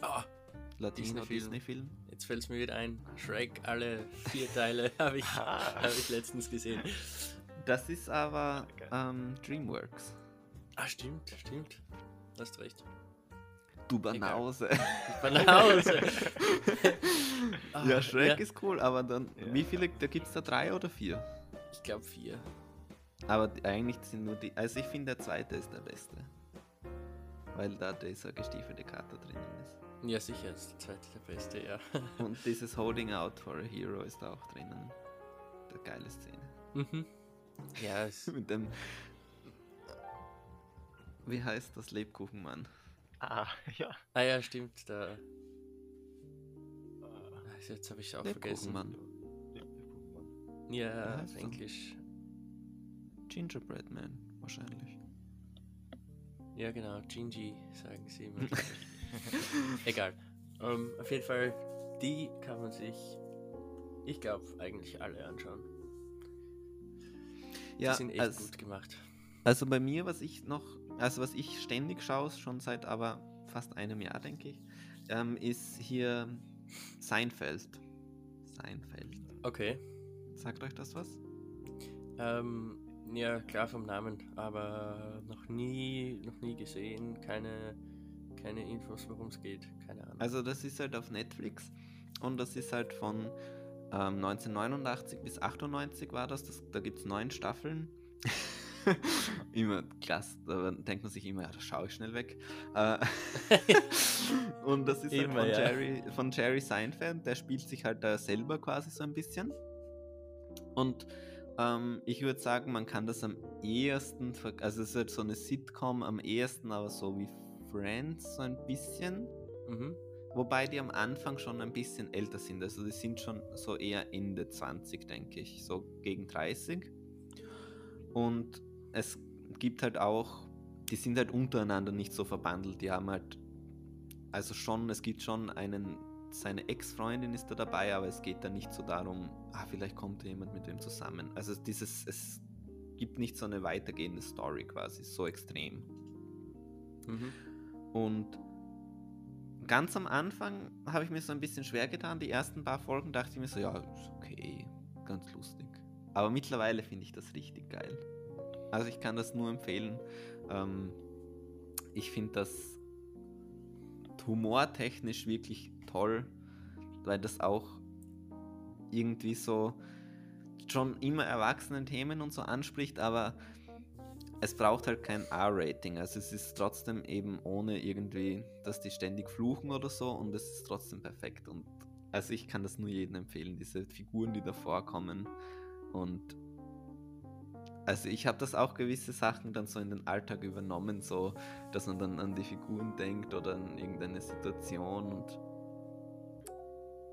Ah, Disney-Film. Latino-Disney-Film. Jetzt fällt es mir wieder ein. Shrek, alle vier Teile habe ich, hab ich letztens gesehen. Das ist aber Geil. ähm, Dreamworks. Ah, stimmt, stimmt. Hast recht. Du Banause. Banause. Ah, ja, Shrek ja. ist cool, aber dann, Ja. wie viele, da gibt es da drei oder vier? Ich glaube vier. Aber die, eigentlich sind nur die, also ich finde der zweite ist der beste. Weil da dieser gestiefelte Kater drinnen ist. Ja, sicher, ist der zweite der beste, ja. Und dieses Holding Out for a Hero ist da auch drinnen. Der geile Szene. mhm. Ja, es, Mit dem, wie heißt das Lebkuchenmann? Ah, ja. ah ja, stimmt. Da, Äh, also jetzt habe ich es auch vergessen. Lebkuchenmann. ja, auf? Englisch. Gingerbread Man, wahrscheinlich. Ja, genau, Gingy sagen sie immer. Egal. Ähm, auf jeden Fall, die kann man sich, ich glaube, eigentlich alle anschauen. Ja, die sind echt als, gut gemacht. Also bei mir, was ich noch, also was ich ständig schaue, schon seit aber fast einem Jahr, denke ich, ähm, ist hier Seinfeld. Seinfeld. Okay. Sagt euch das was? Ähm, ja, klar vom Namen, aber noch nie, noch nie gesehen, keine, keine Infos, worum es geht, keine Ahnung. Also das ist halt auf Netflix und das ist halt von ähm, 1989 bis 98 war das. das da gibt es neun Staffeln. immer klasse, da denkt man sich immer, ja, das schaue ich schnell weg. Äh, und das ist halt Immer, von, ja. Jerry, von Jerry Seinfeld, der spielt sich halt da selber quasi so ein bisschen. Und ähm, ich würde sagen, man kann das am ehesten, also es ist halt so eine Sitcom am ehesten, aber so wie Friends so ein bisschen. mhm. Wobei die am Anfang schon ein bisschen älter sind. Also die sind schon so eher Ende 20, denke ich. So gegen 30. Und es gibt halt auch, die sind halt untereinander nicht so verbandelt. Die haben halt, also schon, es gibt schon einen, seine Ex-Freundin ist da dabei, aber es geht da nicht so darum, ah, vielleicht kommt da jemand mit dem zusammen. Also dieses, es gibt nicht so eine weitergehende Story quasi, so extrem. Mhm. Und ganz am Anfang habe ich mir so ein bisschen schwer getan. Die ersten paar Folgen dachte ich mir so, ja, ist okay, ganz lustig. Aber mittlerweile finde ich das richtig geil. Also ich kann das nur empfehlen. Ähm, ich finde das humortechnisch wirklich toll, weil das auch irgendwie so schon immer erwachsenen Themen und so anspricht, aber es braucht halt kein R-Rating. Also es ist trotzdem eben ohne irgendwie, dass die ständig fluchen oder so und es ist trotzdem perfekt. Und also ich kann das nur jedem empfehlen, diese Figuren, die da vorkommen. Und also ich habe das auch gewisse Sachen dann so in den Alltag übernommen, so dass man dann an die Figuren denkt oder an irgendeine Situation und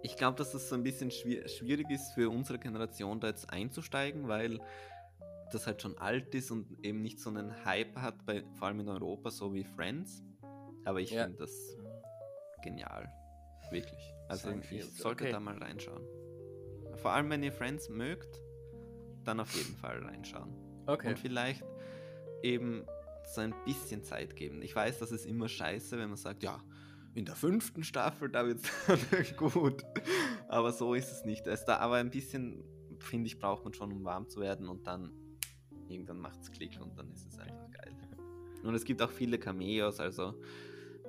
ich glaube, dass das so ein bisschen schwierig ist für unsere Generation da jetzt einzusteigen, weil das halt schon alt ist und eben nicht so einen Hype hat, bei, vor allem in Europa, so wie Friends. Aber ich ja. finde das genial. Wirklich. Also ich sollte okay. da mal reinschauen. Vor allem, wenn ihr Friends mögt, dann auf jeden Fall reinschauen. Okay. Und vielleicht eben so ein bisschen Zeit geben. Ich weiß, das ist immer scheiße, wenn man sagt, ja, in der fünften Staffel, da wird es gut. Aber so ist es nicht. Es da aber ein bisschen, finde ich, braucht man schon, um warm zu werden und dann irgendwann macht es Klick und dann ist es einfach geil. Und es gibt auch viele Cameos, also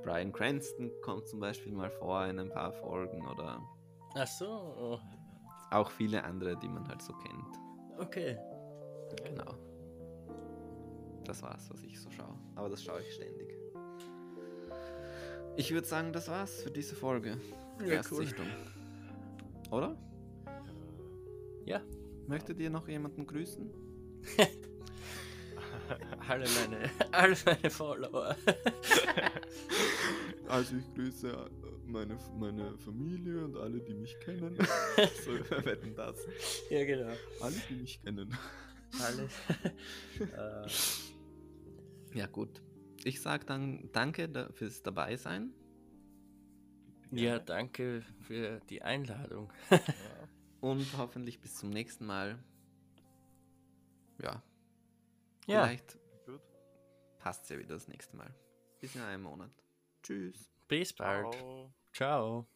Brian Cranston kommt zum Beispiel mal vor in ein paar Folgen oder. Ach so. Auch viele andere, die man halt so kennt. Okay. Genau. Das war's, was ich so schaue. Aber das schaue ich ständig. Ich würde sagen, das war's für diese Folge. Ja, Erstsichtung. Cool. Oder? Ja. Möchtet ihr noch jemanden grüßen? alle, meine, alle meine Follower. also ich grüße meine, meine Familie und alle, die mich kennen. so wetten das. Ja, genau. Alle, die mich kennen. Alle. äh. Ja, gut. Ich sage dann danke fürs Dabeisein. Ja, danke für die Einladung. und hoffentlich bis zum nächsten Mal. Ja. Ja. Vielleicht passt es ja wieder das nächste Mal. Bis in einem Monat. Tschüss. Bis bald. Ciao. Ciao.